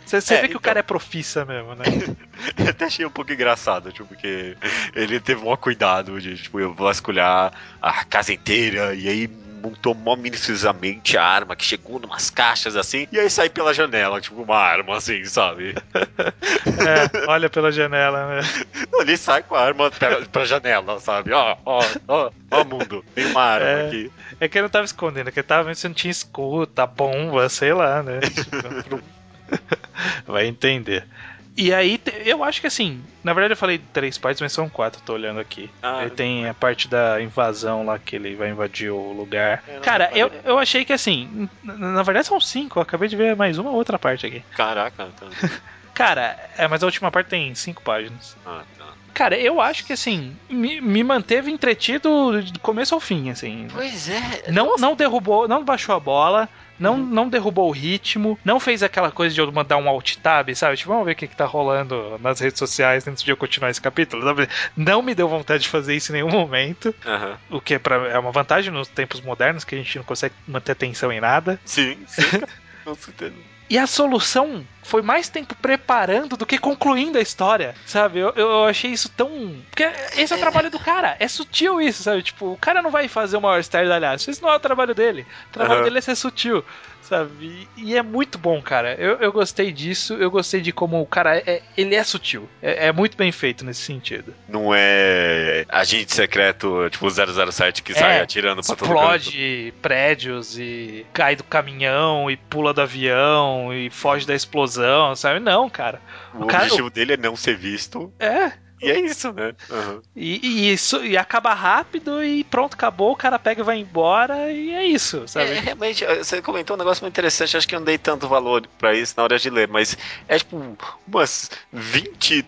Você, você
É,
vê que o
então.
cara é profissa mesmo, né?
Eu até achei um pouco engraçado, tipo, porque ele teve um cuidado de, tipo, eu vasculhar a casa inteira e aí montou mó minuciosamente a arma que chegou numas caixas assim e aí sai pela janela, tipo, uma arma assim, sabe?
É, olha pela janela, né?
Ele sai com a arma pra, pra janela, sabe? Ó, ó, ó, ó, mundo, tem uma arma
É.
aqui.
É que ele não tava escondendo, é que ele tava vendo se não tinha escuta, bomba, sei lá, né? Tipo, Vai entender. E aí, eu acho que assim, na verdade eu falei três partes, mas são quatro, tô olhando aqui.
Ah,
Aí tem a parte da invasão lá, que ele vai invadir o lugar.
Eu não
Cara, eu, eu achei que assim, na, na verdade são cinco, eu acabei de ver mais uma outra parte aqui.
Caraca, então.
Cara, é, mas a última parte tem cinco páginas.
Ah, tá.
Cara, eu acho que assim, me, me manteve entretido do começo ao fim, assim.
Pois é.
Não, não derrubou, não baixou a bola, não, não derrubou o ritmo, não fez aquela coisa de eu mandar um alt tab, sabe? Tipo, vamos ver o que, que tá rolando nas redes sociais antes de eu continuar esse capítulo. sabe? Não me deu vontade de fazer isso em nenhum momento,
Aham.
o que é, pra, é uma vantagem nos tempos modernos, que a gente não consegue manter atenção em nada.
Sim, sim. Com certeza.
E a solução foi mais tempo preparando do que concluindo a história, sabe? Eu, eu achei isso tão. Porque esse é o trabalho do cara. É sutil isso, sabe? Tipo, o cara não vai fazer uma estardalhaço. Isso não é o trabalho dele. O trabalho
Aham.
dele é ser sutil, sabe? E, e é muito bom, cara. Eu, eu gostei disso. Eu gostei de como o cara é. Ele é sutil. É, é muito bem feito nesse sentido.
Não é agente secreto, tipo 007 que sai
É,
atirando pra todo.
Explode prédios e cai do caminhão e pula do avião e foge da explosão, sabe? Não, cara.
O,
O cara-
objetivo dele é não ser visto.
É,
E é isso, né? Aham.
E, e isso e acaba rápido e pronto, acabou, o cara pega e vai embora e é isso, sabe?
É, realmente, você comentou um negócio muito interessante, acho que eu não dei tanto valor pra isso na hora de ler, mas é tipo umas 20,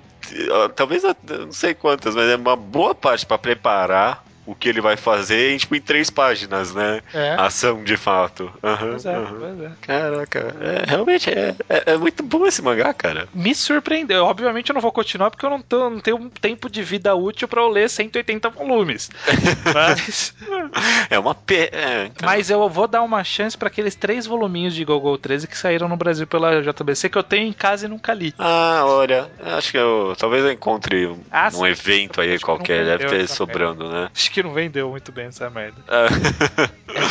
ah, talvez não sei quantas, mas é uma boa parte pra preparar o que ele vai fazer em, tipo, em três páginas, né?
É.
Ação, de fato. Aham,
Pois é,
aham.
pois é.
Caraca, é, realmente é, é, é muito bom esse mangá, cara.
Me surpreendeu. Obviamente eu não vou continuar porque eu não, tô, não tenho um tempo de vida útil pra eu ler 180 volumes. Mas,
É uma pe... é, então.
mas eu vou dar uma chance pra aqueles três voluminhos de Gogol 13 que saíram no Brasil pela JBC que eu tenho em casa e nunca li.
Ah, olha, acho que eu talvez eu encontre um,
Ah,
num
sim.
evento aí qualquer, deve ter sobrando, né?
Acho que não vendeu muito bem essa merda.
Ah,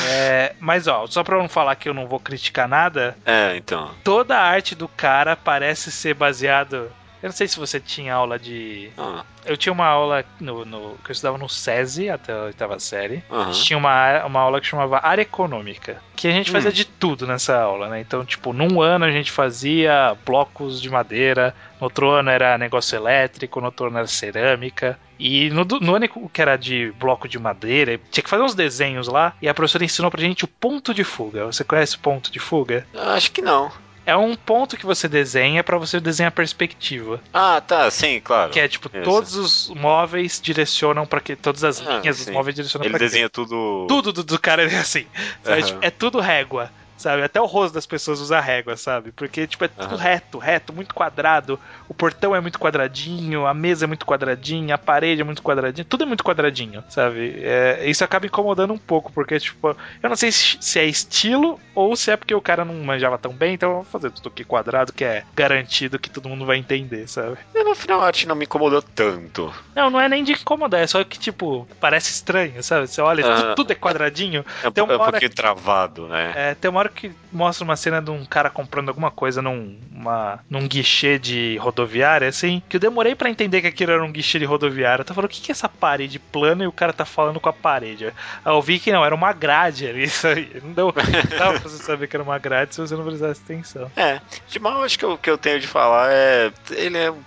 É, mas ó, só pra não falar que eu não vou criticar nada,
É, então.
toda a arte do cara parece ser baseado. Eu não sei se você tinha aula de.
Ah,
Eu tinha uma aula no, no- que eu estudava no SESI até a oitava série. Gente tinha uma, uma aula que chamava área econômica. Que a gente fazia
Hum.
de tudo nessa aula, né? Então, tipo, num ano a gente fazia blocos de madeira, no outro ano era negócio elétrico, no outro ano era cerâmica. E no, no ano que era de bloco de madeira, tinha que fazer uns desenhos lá. E a professora ensinou pra gente o ponto de fuga. Você conhece o ponto de fuga?
Acho que não.
É um ponto que você desenha pra você desenhar a perspectiva.
Ah, tá, sim, claro.
Que é tipo,
Isso.
todos os móveis direcionam pra que. Todas as
Ah,
linhas dos
sim.
móveis direcionam
Ele
pra quê?
desenha tudo.
tudo do, do cara é assim. sabe?
Aham.
Tipo, é tudo régua. Sabe? Até o rosto das pessoas usa régua, sabe? Porque, tipo, é tudo
Aham.
reto, reto, muito quadrado. O portão é muito quadradinho, a mesa é muito quadradinha, a parede é muito quadradinha, tudo é muito quadradinho, sabe? É, isso acaba incomodando um pouco, porque, tipo, eu não sei se, é estilo ou se é porque o cara não manjava tão bem, então eu vou fazer tudo aqui quadrado, que é garantido que todo mundo vai entender, sabe?
E no final a arte não me incomodou tanto.
Não, não é nem de incomodar, é só que, tipo, parece estranho, sabe? Você olha,
Aham.
tudo, é quadradinho.
É,
Tem uma
é um
hora
pouquinho travado, né?
É, tem uma hora que mostra uma cena de um cara comprando alguma coisa num, uma, num guichê de rodoviária, assim, que eu demorei pra entender que aquilo era um guichê de rodoviária. Eu tava falando, o que, que é essa parede plana e o cara tá falando com a parede? Eu vi que não, era uma grade ali, isso aí. Não deu, não pra você saber que era uma grade se você não prestasse atenção.
É, de mal acho que o que eu tenho de falar é. Ele é um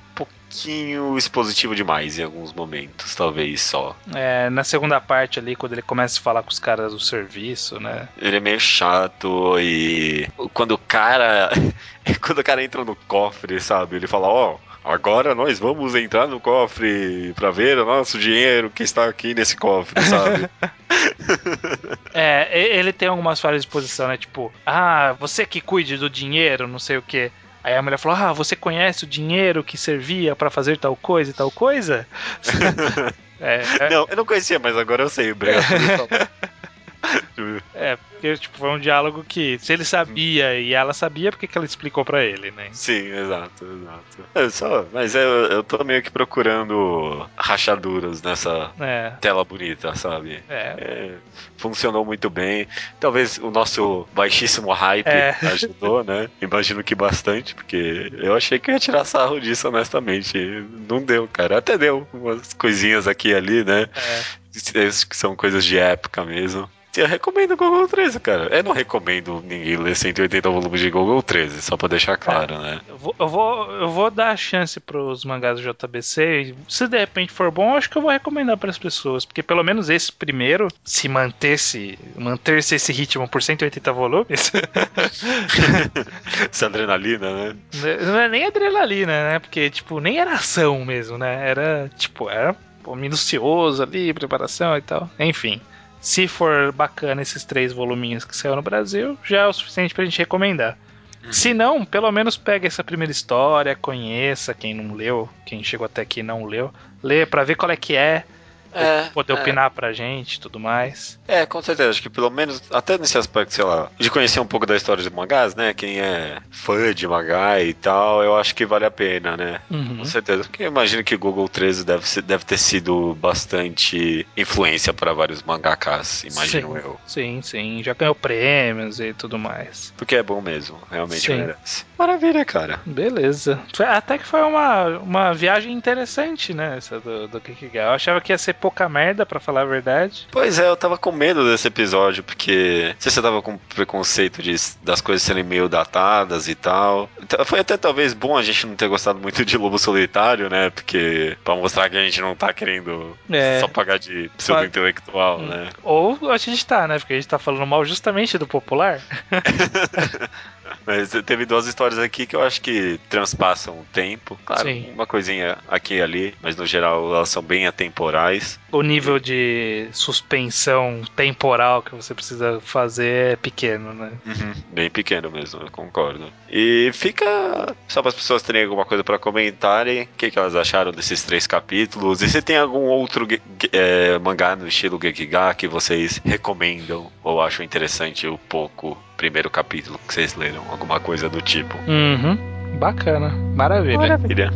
pouquinho expositivo demais em alguns momentos, talvez só.
É, na segunda parte ali, quando ele começa a falar com os caras do serviço, né?
Ele é meio chato e. Quando o cara. quando o cara entra no cofre, sabe? Ele fala, ó. Agora nós vamos entrar no cofre pra ver o nosso dinheiro que está aqui nesse cofre, sabe?
É, ele tem algumas falhas de posição, né? Tipo, ah, você que cuide do dinheiro, não sei o quê. Aí a mulher falou: Ah, você conhece o dinheiro que servia pra fazer tal coisa e tal coisa? é, é,
não, eu não conhecia, mas agora eu sei. Obrigado.
é, porque tipo, foi um diálogo que, se ele sabia e ela sabia, por que ela explicou pra ele, né?
Sim, exato, exato. É só, mas eu, eu tô meio que procurando rachaduras nessa
É,
tela bonita, sabe?
é.
É, funcionou muito bem. Talvez o nosso baixíssimo hype
É.
ajudou, né? Imagino que bastante, porque eu achei que eu ia tirar sarro disso, honestamente. Não deu, cara. Até deu umas coisinhas aqui e ali, né?
é.
Essas que são coisas de época mesmo. Eu recomendo o Google 13, cara. Eu não recomendo ninguém ler 180 volumes de Google 13, só pra deixar claro, né?
Eu vou, eu, vou, eu vou dar a chance pros mangás do JBC. Se de repente for bom, acho que eu vou recomendar para as pessoas. Porque pelo menos esse primeiro, se manter-se manter -se esse ritmo por 180 volumes,
Essa adrenalina, né?
não é nem adrenalina, né? Porque, tipo, nem era ação mesmo, né? Era, tipo, era pô, minucioso ali, preparação e tal. Enfim. Se for bacana esses três voluminhos que saiu no Brasil, já é o suficiente pra gente recomendar. Se não, pelo menos pega essa primeira história, conheça quem não leu, quem chegou até aqui e não leu, lê pra ver qual é que é,
É,
poder
é.
opinar pra gente e tudo mais.
É, com certeza. Acho que pelo menos, até nesse aspecto, sei lá, de conhecer um pouco da história de mangás, né? Quem é fã de mangá e tal, eu acho que vale a pena, né?
Uhum.
Com certeza. Porque eu imagino que Google 13 deve, ser- deve ter sido bastante influência para vários mangakas, imagino
Sim.
eu.
Sim, sim, já ganhou prêmios e tudo mais.
Porque é bom mesmo, realmente
Sim.
merece. Maravilha, cara.
Beleza. Até que foi uma, uma viagem interessante, né? Essa do, do Kikigai. Eu achava que ia ser pouca merda, pra falar a verdade.
Pois é, eu tava com medo desse episódio, porque não sei se você tava com preconceito de, das coisas serem meio datadas e tal. Então, Foi até talvez bom a gente não ter gostado muito de Lobo Solitário, né? Porque pra mostrar que a gente não tá querendo
É.
só pagar de pseudo-intelectual, né?
Ou a gente tá, né? Porque a gente tá falando mal justamente do popular.
Mas teve duas histórias aqui que eu acho que transpassam o tempo. Claro, Sim. uma coisinha aqui e ali, mas no geral elas são bem atemporais.
O nível de suspensão temporal que você precisa fazer é pequeno, né?
Uhum, bem pequeno mesmo, eu concordo. E fica só para as pessoas terem alguma coisa para comentarem, o que, que elas acharam desses três capítulos. E se tem algum outro é, mangá no estilo Gekiga que vocês recomendam ou acham interessante o pouco primeiro capítulo que vocês leram, alguma coisa do tipo.
Uhum. Bacana. Maravilha.
Maravilha.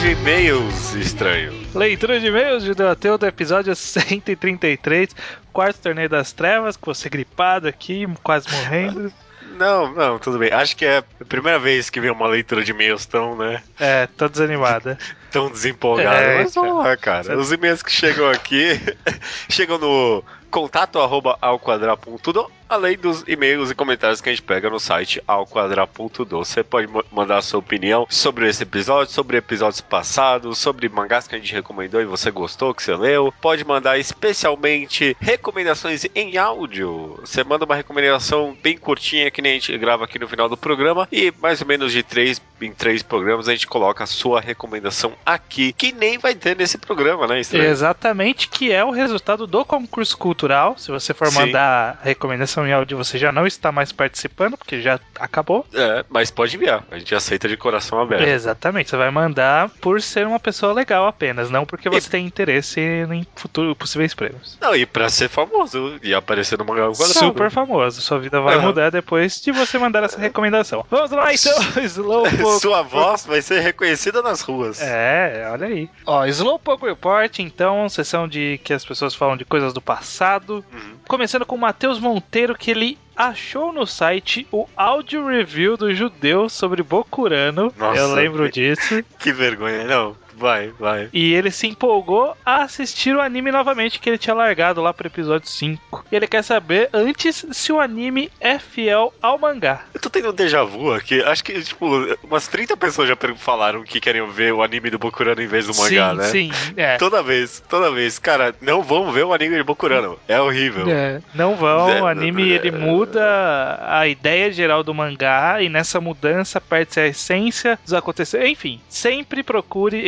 De e-mails, estranho.
Leitura de e-mails de Deoteu do episódio 133, quarto torneio das trevas, com você gripado aqui, quase morrendo.
Não, não, tudo bem. Acho que é a primeira vez que vem uma leitura de e-mails tão, né?
É, tão desanimada.
tão desempolgada. É, Mas vamos lá, cara. Os e-mails que chegam aqui chegam no contato arroba ao quadrado.do além dos e-mails e comentários que a gente pega no site alquadra.do. Você pode mandar a sua opinião sobre esse episódio, sobre episódios passados, sobre mangás que a gente recomendou e você gostou, que você leu. Pode mandar especialmente recomendações em áudio. Você manda uma recomendação bem curtinha que nem a gente grava aqui no final do programa e mais ou menos de três em três programas a gente coloca a sua recomendação aqui, que nem vai ter nesse programa, né?
Estranho? Exatamente, que é o resultado do concurso cultural. Se você for Sim. mandar recomendação gravação em áudio você já não está mais participando, porque já acabou.
É, mas pode enviar. A gente aceita de coração aberto.
Exatamente. Você vai mandar por ser uma pessoa legal apenas, não porque você e... tem interesse em futuro, possíveis prêmios.
Não, e pra ser famoso e aparecer no Mangá Quadrado.
Super famoso. Sua vida vai uhum. mudar depois de você mandar essa recomendação. Vamos lá, então.
Slowpoke. Sua voz vai ser reconhecida nas ruas.
É, olha aí. Ó, Slowpoke Report, então, sessão de que as pessoas falam de coisas do passado. Uhum. Começando com o Matheus Monteiro que ele achou no site o áudio review do judeu sobre Bokurano. Nossa, eu lembro disso.
Que vergonha, não. Vai, vai.
E ele se empolgou a assistir o anime novamente que ele tinha largado lá pro episódio 5. E ele quer saber antes se o anime é fiel ao mangá.
Eu tô tendo um déjà vu aqui. Acho que, tipo, umas 30 pessoas já falaram que queriam ver o anime do Bokurano em vez do mangá,
sim,
né?
Sim, é.
Toda vez, toda vez. Cara, não vão ver o anime de Bokurano. É horrível. É,
não vão. É, o anime, ele muda a ideia geral do mangá e nessa mudança perde-se a essência dos acontecimentos. Enfim, sempre procure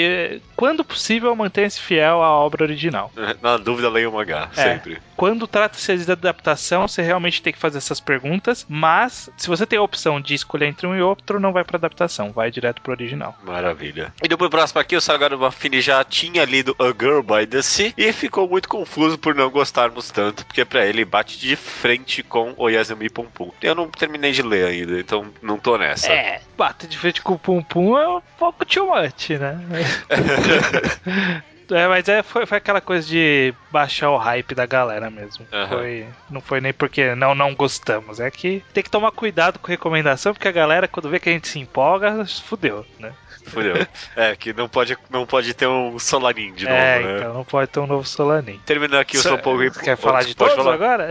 quando possível, mantenha-se fiel à obra original.
Na dúvida, leia o mangá, é. sempre.
Quando trata-se de adaptação, você realmente tem que fazer essas perguntas, mas se você tem a opção de escolher entre um e outro, não vai para adaptação, vai direto pro original.
Maravilha. E depois, próximo aqui, o Salgado Bafini já tinha lido A Girl by the Sea e ficou muito confuso por não gostarmos tanto, porque para ele bate de frente com o Yasumi Pum Pum. Eu não terminei de ler ainda, então não tô nessa.
É, bate de frente com o Pum Pum é um pouco too much, né? É, mas é, foi, foi aquela coisa de baixar o hype da galera mesmo. Uhum. Foi, não foi nem porque não, não gostamos. É que tem que tomar cuidado com recomendação, porque a galera, quando vê que a gente se empolga, fudeu, né?
Fudeu. É, que não pode, não pode ter um Solanin de novo,
é,
né?
então não pode ter um novo Solanin.
Terminando aqui, sou um pouco...
Quer falar de todos falar? agora?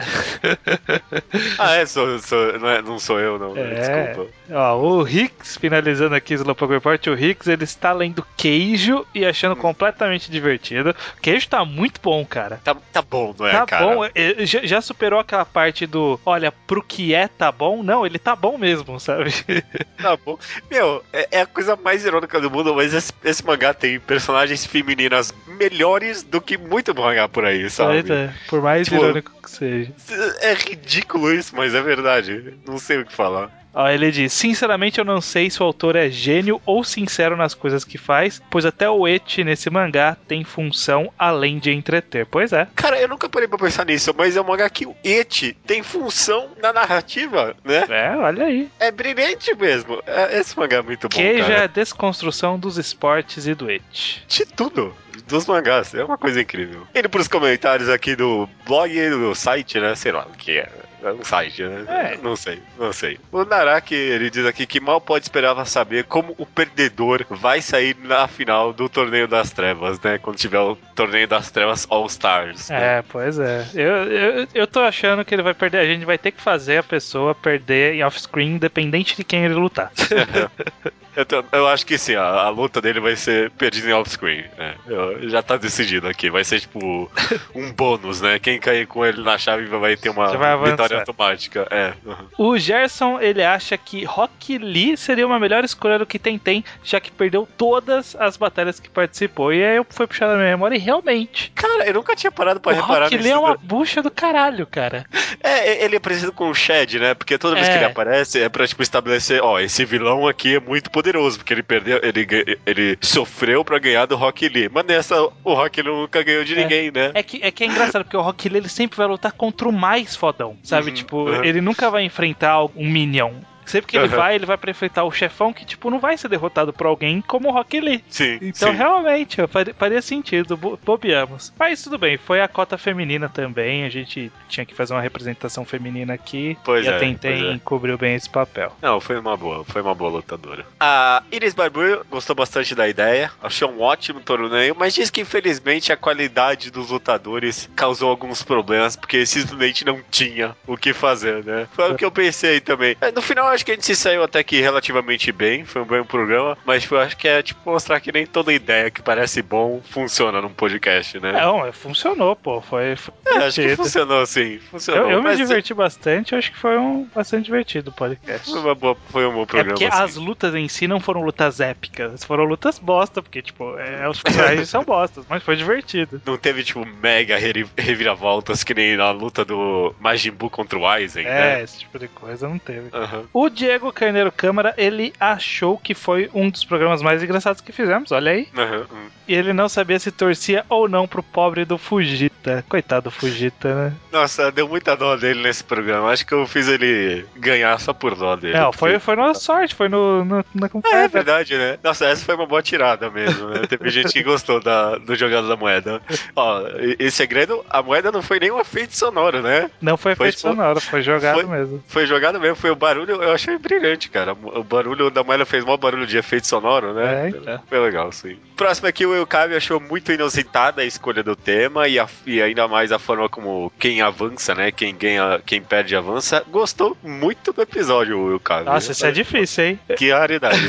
ah, é? Sou, sou, não, é, não sou eu, não. É. Desculpa.
Ó, o Hicks, finalizando aqui o Slowpoke Report, o Hicks, ele está lendo Queijo e achando hum. completamente divertido. Queijo tá muito bom, cara.
Tá, tá bom, não é,
tá
cara?
Tá bom. Já, já superou aquela parte do, olha, pro que é tá bom? Não, ele tá bom mesmo, sabe?
Tá bom. Meu, é, é a coisa mais irônica do mundo, mas esse, esse, mangá tem personagens femininas melhores do que muito mangá por aí, sabe?
É, por mais tipo, irônico que seja.
É ridículo isso, mas é verdade. Não sei o que falar.
Ó, ele diz: Sinceramente, eu não sei se o autor é gênio ou sincero nas coisas que faz, pois até o eti nesse mangá tem função além de entreter. Pois é.
Cara, eu nunca parei pra pensar nisso, mas é um mangá que o eti tem função na narrativa, né?
É, olha aí.
É brilhante mesmo. É, esse mangá é muito bom.
Que
já
é a desconstrução dos esportes e do eti.
De tudo dos mangás. É uma coisa incrível. Indo pros comentários aqui do blog e do site, né? Sei lá o que É um site, né? É. Não sei, não sei. O Naraki, ele diz aqui que mal pode esperar saber como o perdedor vai sair na final do Torneio das Trevas, né? Quando tiver o Torneio das Trevas All Stars.
Né? É, pois é. Eu, eu, eu tô achando que ele vai perder. A gente vai ter que fazer a pessoa perder em off-screen, independente de quem ele lutar.
Eu, eu, acho que sim, a, a, luta dele vai ser perdida em off-screen. É, já tá decidido aqui. Vai ser tipo um bônus, né? Quem cair com ele na chave vai ter uma vitória automática. É.
O Gerson, ele acha que Rock Lee seria uma melhor escolha do que Tentem, já que perdeu todas as batalhas que participou. E aí eu fui puxar na minha memória e realmente.
Cara, eu nunca tinha parado pra o reparar
Rock Lee é uma bucha do caralho, cara.
É, ele é parecido com o Shed, né? Porque toda vez é. que ele aparece é pra tipo, estabelecer, ó, esse vilão aqui é muito poderoso, porque ele perdeu, ele, ele sofreu pra ganhar do Rock Lee. Mas nessa, o Rock Lee nunca ganhou de é. ninguém, né?
É que, é que é engraçado, porque o Rock Lee ele sempre vai lutar contra o mais fodão, sabe? Uhum, tipo, uhum. ele nunca vai enfrentar um Minion. Sempre que ele uhum. vai, ele vai pra enfrentar o chefão que, tipo, não vai ser derrotado por alguém como o Rock Lee.
Sim.
Então,
sim.
realmente, faria sentido, bobeamos. Mas tudo bem, foi a cota feminina também. A gente tinha que fazer uma representação feminina aqui.
Pois
e
é,
a Tentem é. cobriu bem esse papel.
Não, foi uma boa, foi uma boa lutadora. A Iris Barbu gostou bastante da ideia, achou um ótimo torneio, mas diz que infelizmente a qualidade dos lutadores causou alguns problemas, porque simplesmente não tinha o que fazer, né? Foi o que eu pensei também. No final, acho que a gente se saiu até que relativamente bem, foi um bom programa, mas eu acho que é tipo mostrar que nem toda ideia que parece bom funciona num podcast, né?
Não, funcionou, pô. Foi. foi
é, acho que funcionou sim. Funcionou.
Eu, eu me diverti bastante, acho que foi um bastante divertido o podcast.
Foi, uma boa, foi um bom programa.
É porque assim. as lutas em si não foram lutas épicas, foram lutas bosta, porque, tipo, é, os personagens são bostas, mas foi divertido.
Não teve, tipo, mega reviravoltas que nem na luta do Majin Buu contra o Aizen,
é,
né?
É, esse tipo de coisa não teve. Uhum. O o Diego Carneiro Câmara, ele achou que foi um dos programas mais engraçados que fizemos, olha aí. Uhum. E ele não sabia se torcia ou não pro pobre do Fujita. Coitado do Fujita, né?
Nossa, deu muita dó dele nesse programa. Acho que eu fiz ele ganhar só por dó dele.
Não, foi, foi na sorte, foi no, no na
É, é verdade, né? Nossa, essa foi uma boa tirada mesmo, né? Teve gente que gostou da, do jogado da moeda. Ó, e, segredo, a moeda não foi nem um efeito sonoro, né?
Não foi efeito foi, tipo, sonoro, foi jogado foi, mesmo.
Foi jogado mesmo, foi o barulho, eu achei brilhante, cara. O barulho da moeda fez maior barulho de efeito sonoro, né? É, então. Foi legal, sim. Próximo aqui, o Elkabe achou muito inusitada a escolha do tema e, a, e, ainda mais a forma como quem avança, né? Quem ganha, quem perde avança. Gostou muito do episódio, o Elkabe.
Nossa, isso é difícil, hein?
Que raridade.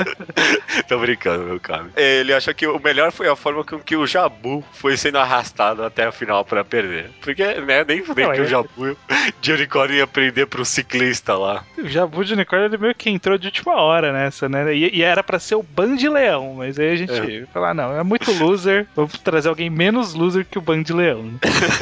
Tô brincando, Elkabe. Ele achou que o melhor foi a forma com que o Jabu foi sendo arrastado até a final pra perder. Porque, né, nem, nem que o Jabu de unicórnio ia prender pro ciclista lá.
O Jabu de unicórnio ele meio que entrou de última hora nessa, né? E, e era para ser o Band Leão, mas aí a gente é. falou: ah, não, é muito loser, vamos trazer alguém menos loser que o Band Leão.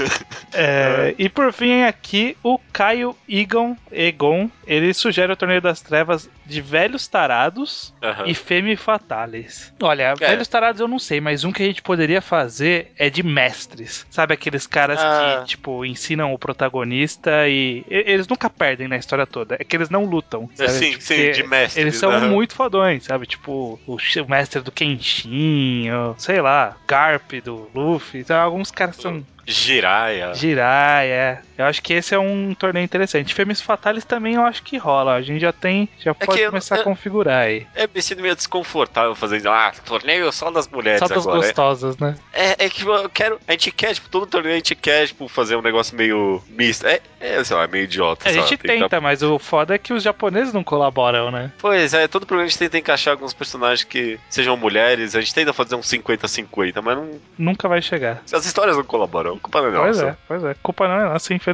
é, e por fim, aqui o Caio Egon, Egon, ele sugere o Torneio das Trevas de velhos tarados uhum. e femi fatales. Olha, é. velhos tarados eu não sei, mas um que a gente poderia fazer é de mestres. Sabe aqueles caras ah. que, tipo, ensinam o protagonista e eles nunca perdem na história toda. É que eles não lutam.
Sabe? Sim, Porque sim, de mestres.
Eles são muito fodões, sabe? Tipo, o mestre do Kenshin, ou, sei lá, Garp do Luffy. Então, alguns caras são
Jiraiya.
Jiraiya, é. Eu acho que esse é um torneio interessante. Fêmeas Fatales também eu acho que rola. A gente já tem, já é pode começar eu, a configurar aí.
É me sinto meio desconfortável fazendo, ah, torneio só das mulheres
Só das
agora.
gostosas, né?
É, é que eu quero, a gente quer, tipo, todo torneio a gente quer, tipo, fazer um negócio meio misto. É, é sei lá, é meio idiota.
A gente tenta, mas o foda é que os japoneses não colaboram, né?
Pois é, todo programa a gente tenta encaixar alguns personagens que sejam mulheres, a gente tenta fazer um 50-50, mas não...
Nunca vai chegar.
As histórias não colaboram culpa não é
nossa. Pois é, pois é. Culpa não é nossa, infelizmente.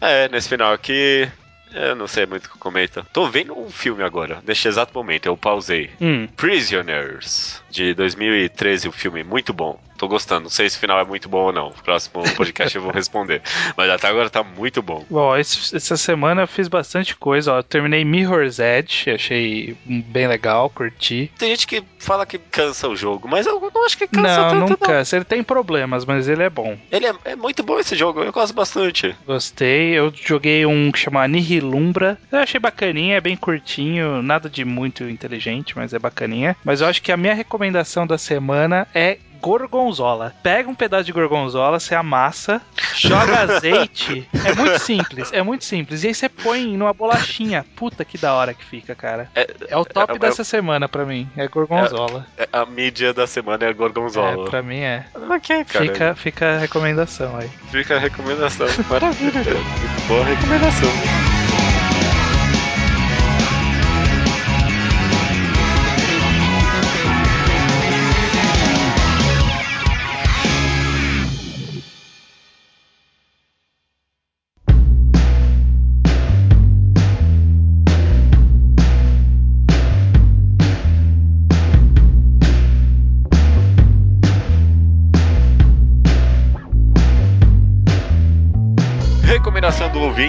É, nesse final aqui. Eu não sei muito o que comenta. Tô vendo um filme agora, neste exato momento, eu pausei. Hum. Prisoners, de 2013, o filme, muito bom. Tô gostando. Não sei se o final é muito bom ou não. No próximo podcast eu vou responder. Mas até agora tá muito bom.
Bom, esse, essa semana eu fiz bastante coisa. Ó. Eu terminei Mirror's Edge, achei bem legal, curti.
Tem gente que fala que cansa o jogo, mas eu não acho que cansa
não,
tanto.
Não, cansa. Ele tem problemas, mas ele é bom.
Ele é, é, muito bom esse jogo, eu gosto bastante.
Gostei. Eu joguei um que chama Nihilumbra. Eu achei bacaninha, é bem curtinho, nada de muito inteligente, mas é bacaninha. Mas eu acho que a minha recomendação da semana é gorgonzola. Pega um pedaço de gorgonzola, você amassa, joga azeite. É muito simples, é muito simples. E aí você põe numa bolachinha. Puta que da hora que fica, cara. É, é o top é, é dessa semana pra mim, é gorgonzola.
É, a mídia da semana é a gorgonzola.
É, pra mim é.
Ok, cara.
Fica, fica a recomendação aí.
Fica a recomendação. Maravilha, cara. Boa recomendação.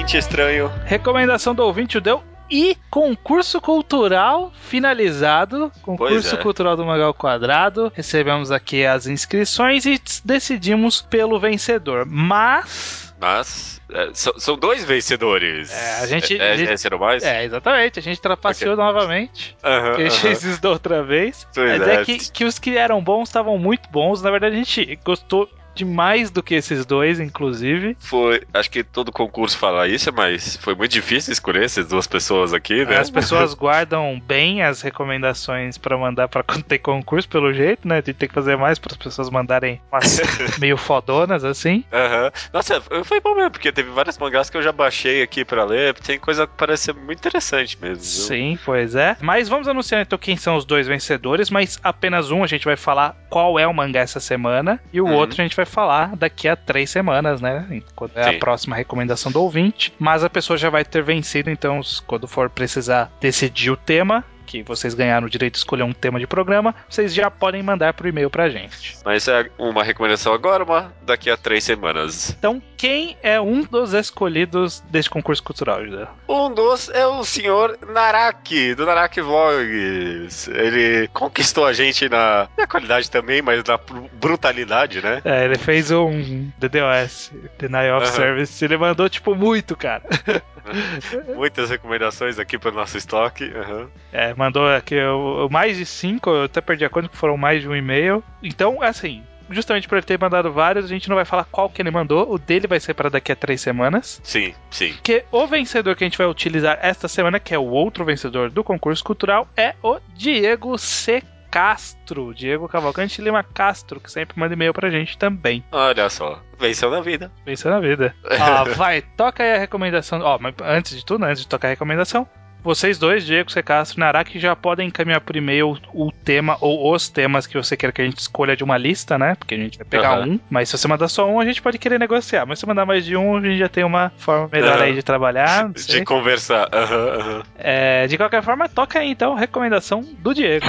Ouvinte estranho.
Recomendação do ouvinte deu e concurso cultural finalizado. Concurso é. cultural do Magal Quadrado. Recebemos aqui as inscrições e decidimos pelo vencedor. Mas.
Mas. É, são, são, dois vencedores.
É, a gente.
É,
a gente,
é, mais?
É, exatamente. A gente trapaceou okay. novamente. Uhum, a gente fez isso da outra vez. Pois Mas é, é que, que os que eram bons estavam muito bons. Na verdade, a gente gostou de mais do que esses dois, inclusive.
Foi, acho que todo concurso fala isso, mas foi muito difícil escolher essas duas pessoas aqui, né?
As pessoas guardam bem as recomendações para mandar para quando tem concurso, pelo jeito, né? A gente tem que fazer mais para as pessoas mandarem umas meio fodonas assim.
Uhum. Nossa, foi bom mesmo, porque teve várias mangás que eu já baixei aqui para ler, tem coisa que parece muito interessante mesmo.
Sim, pois é. Mas vamos anunciar então quem são os dois vencedores, mas apenas um a gente vai falar qual é o mangá essa semana e o uhum. outro a gente vai falar daqui a três semanas, né? Quando é Sim. a próxima recomendação do ouvinte. Mas a pessoa já vai ter vencido, então, quando for precisar decidir o tema, que vocês ganharam o direito de escolher um tema de programa, vocês já podem mandar por e-mail pra gente.
Mas é uma recomendação agora, uma daqui a três semanas.
Então, quem é um dos escolhidos deste concurso cultural, José?
Um dos é o senhor Naraki, do Naraki Vlogs. Ele conquistou a gente na, na qualidade também, mas na brutalidade, né?
É, ele fez um DDoS, Denial of uhum. Service. Ele mandou, tipo, muito, cara.
Muitas recomendações aqui para o nosso estoque. Uhum.
É, mandou aqui o, mais de cinco, eu até perdi a conta que foram mais de um e-mail. Então, assim, justamente por ele ter mandado vários, a gente não vai falar qual que ele mandou. O dele vai ser para daqui a três semanas.
Sim, sim.
Porque o vencedor que a gente vai utilizar esta semana, que é o outro vencedor do concurso cultural, é o Diego C. Castro, Diego Cavalcante Lima Castro, que sempre manda e-mail pra gente também.
Olha só, venceu na vida.
Venceu na vida. Ó, vai, toca aí a recomendação. Ó, mas antes de tudo, antes de tocar a recomendação, vocês dois, Diego, Secastro e Naraki, já podem encaminhar por e-mail o tema ou os temas que você quer que a gente escolha de uma lista, né? Porque a gente vai pegar uhum. um. Mas se você mandar só um, a gente pode querer negociar. Mas se mandar mais de um, a gente já tem uma forma melhor uhum. aí de trabalhar.
De conversar. Uhum,
é, de qualquer forma, toca aí então a recomendação do Diego.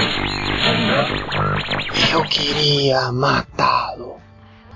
Eu queria matá-lo.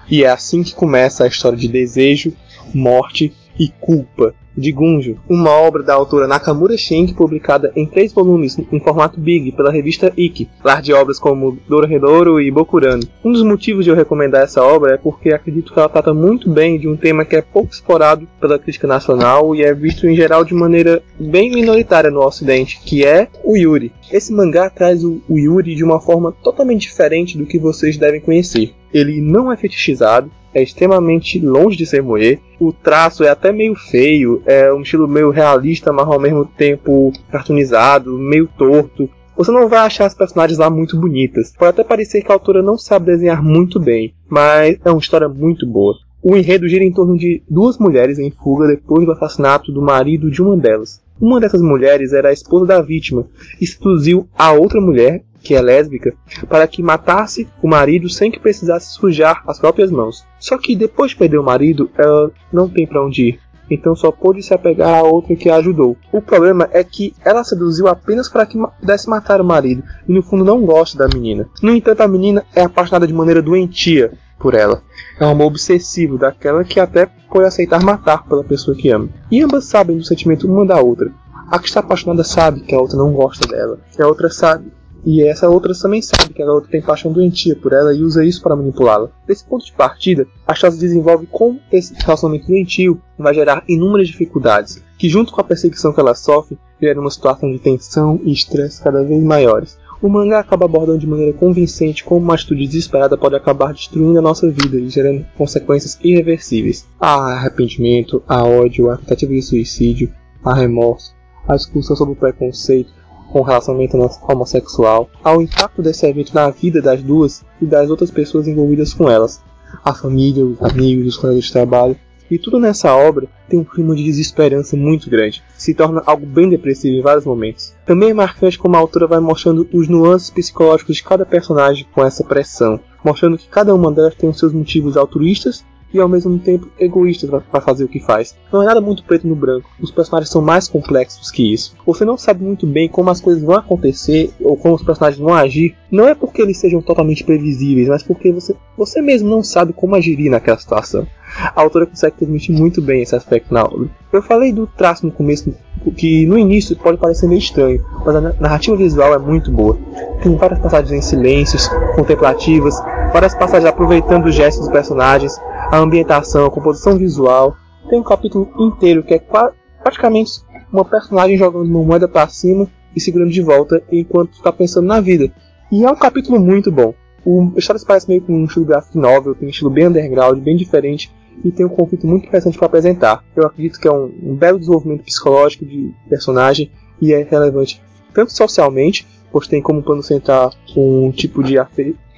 E é assim que começa a história de desejo, morte e culpa de Gunjo, uma obra da autora Nakamura Shenki publicada em três volumes em formato Big pela revista Ikki, lar de obras como Dorohedoro e Bokurano. Um dos motivos de eu recomendar essa obra é porque acredito que ela trata muito bem de um tema que é pouco explorado pela crítica nacional e é visto em geral de maneira bem minoritária no ocidente, que é o Yuri. Esse mangá traz o Yuri de uma forma totalmente diferente do que vocês devem conhecer. Ele não é fetichizado, é extremamente longe de ser moe. O traço é até meio feio, é um estilo meio realista, mas ao mesmo tempo cartoonizado, meio torto. Você não vai achar as personagens lá muito bonitas. Pode até parecer que a autora não sabe desenhar muito bem, mas é uma história muito boa. O enredo gira em torno de duas mulheres em fuga depois do assassinato do marido de uma delas. Uma dessas mulheres era a esposa da vítima e seduziu a outra mulher que é lésbica, para que matasse o marido sem que precisasse sujar as próprias mãos. Só que depois de perder o marido, ela não tem para onde ir. Então só pôde se apegar a outra que a ajudou. O problema é que ela seduziu apenas para que pudesse matar o marido e no fundo não gosta da menina. No entanto, a menina é apaixonada de maneira doentia por ela. É um amor obsessivo daquela que até pode aceitar matar pela pessoa que ama. E ambas sabem do sentimento uma da outra. A que está apaixonada sabe que a outra não gosta dela. E a outra sabe e essa outra também sabe que a garota tem paixão doentia por ela e usa isso para manipulá-la. Desse ponto de partida, a história desenvolve como esse relacionamento doentio vai gerar inúmeras dificuldades, que junto com a perseguição que ela sofre, gera uma situação de tensão e estresse cada vez maiores. O mangá acaba abordando de maneira convincente como uma atitude desesperada pode acabar destruindo a nossa vida e gerando consequências irreversíveis. Há arrependimento, há ódio, há tentativa de suicídio, há remorso, há discussão sobre o preconceito com relacionamento homossexual, há o impacto desse evento na vida das duas e das outras pessoas envolvidas com elas, a família, os amigos, os colegas de trabalho, e tudo nessa obra tem um clima de desesperança muito grande, se torna algo bem depressivo em vários momentos. Também é marcante como a autora vai mostrando os nuances psicológicos de cada personagem com essa pressão, mostrando que cada uma delas tem os seus motivos altruístas e ao mesmo tempo egoístas para fazer o que faz. Não é nada muito preto no branco. Os personagens são mais complexos que isso. Você não sabe muito bem como as coisas vão acontecer ou como os personagens vão agir. Não é porque eles sejam totalmente previsíveis, mas porque você, você mesmo não sabe como agiria naquela situação. A autora consegue transmitir muito bem esse aspecto na obra. Eu falei do traço no começo, que no início pode parecer meio estranho, mas a narrativa visual é muito boa. Tem várias passagens em silêncios, contemplativas, várias passagens aproveitando os gestos dos personagens, a ambientação, a composição visual. Tem um capítulo inteiro que é praticamente uma personagem jogando uma moeda para cima e segurando de volta enquanto está pensando na vida. E é um capítulo muito bom. O se parece meio com um estilo graphic novel, tem um estilo bem underground, bem diferente e tem um conflito muito interessante para apresentar. Eu acredito que é um, um, belo desenvolvimento psicológico de personagem e é relevante tanto socialmente, pois tem como plano central um tipo de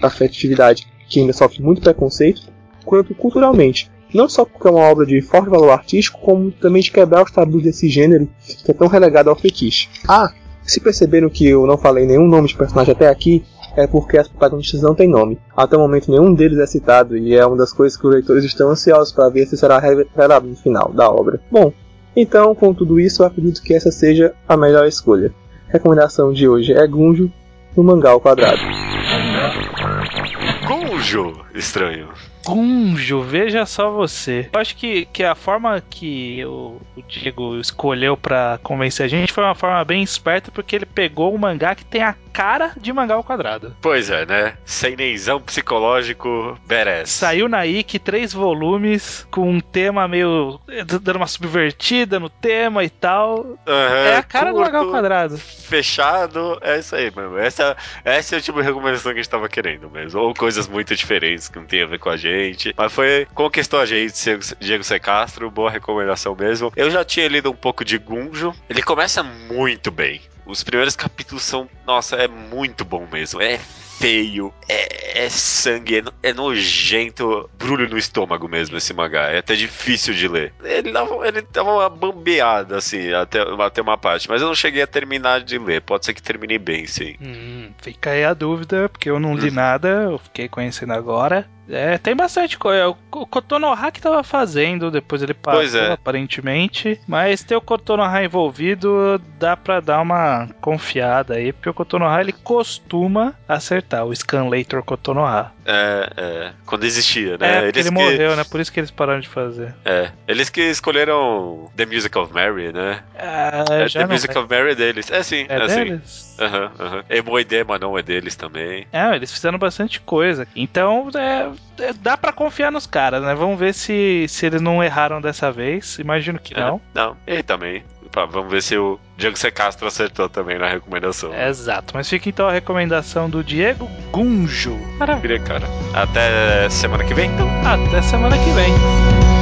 afetividade que ainda sofre muito preconceito, quanto culturalmente. Não só porque é uma obra de forte valor artístico, como também de quebrar os tabus desse gênero que é tão relegado ao fetiche. Ah, se perceberam que eu não falei nenhum nome de personagem até aqui, é porque as protagonistas não têm nome. Até o momento nenhum deles é citado e é uma das coisas que os leitores estão ansiosos para ver se será revelado no final da obra. Bom, então com tudo isso eu acredito que essa seja a melhor escolha. Recomendação de hoje é Gunjo no mangá ao quadrado.
Gunjo, estranho.
Gunjo, veja só você. Eu acho que, que a forma que o, o Diego escolheu para convencer a gente foi uma forma bem esperta, porque ele pegou um mangá que tem a cara de mangá ao quadrado.
Pois é, né? Sem nenzão psicológico, badass.
Saiu na IK três volumes com um tema meio. dando uma subvertida no tema e tal.
Uhum,
é a cara curto, do mangá ao quadrado.
Fechado, é isso aí, mano. Essa, essa é o tipo de recomendação que a gente tava querendo mesmo. Ou coisas muito diferentes que não tem a ver com a gente gente. Mas foi. Conquistou a gente, Diego C. Castro, boa recomendação mesmo. Eu já tinha lido um pouco de Gunjo. Ele começa muito bem. Os primeiros capítulos são. Nossa, é muito bom mesmo. É feio, é, é sangue, é, é, nojento, brulho no estômago mesmo esse mangá. É até difícil de ler. Ele dava, ele dava uma bambeada, assim, até, até uma parte, mas eu não cheguei a terminar de ler. Pode ser que termine bem, sim.
Hum, fica aí a dúvida, porque eu não li nada, eu fiquei conhecendo agora. É, tem bastante coisa. O Kotonoha que tava fazendo, depois ele passou, é. aparentemente. Mas ter o Kotonoha envolvido, dá pra dar uma confiada aí, porque o Kotonoha ele costuma acertar, o Scanlator Kotonoha.
É, é. Quando existia, né?
É, ele que... morreu, né? Por isso que eles pararam de fazer.
É. Eles que escolheram The Music of Mary, né?
É,
é The Music
é.
of Mary é deles. É sim,
é,
é
deles.
Aham, uhum, aham. Uhum. Emoidema não é deles também.
É, eles fizeram bastante coisa. Então, é, é, dá para confiar nos caras, né? Vamos ver se, se eles não erraram dessa vez. Imagino que não.
não, e também. Vamos ver se o Diego C. Castro acertou também na recomendação.
Exato, mas fica então a recomendação do Diego Gunjo.
Maravilha, cara. Até semana que vem, então.
Até semana que vem.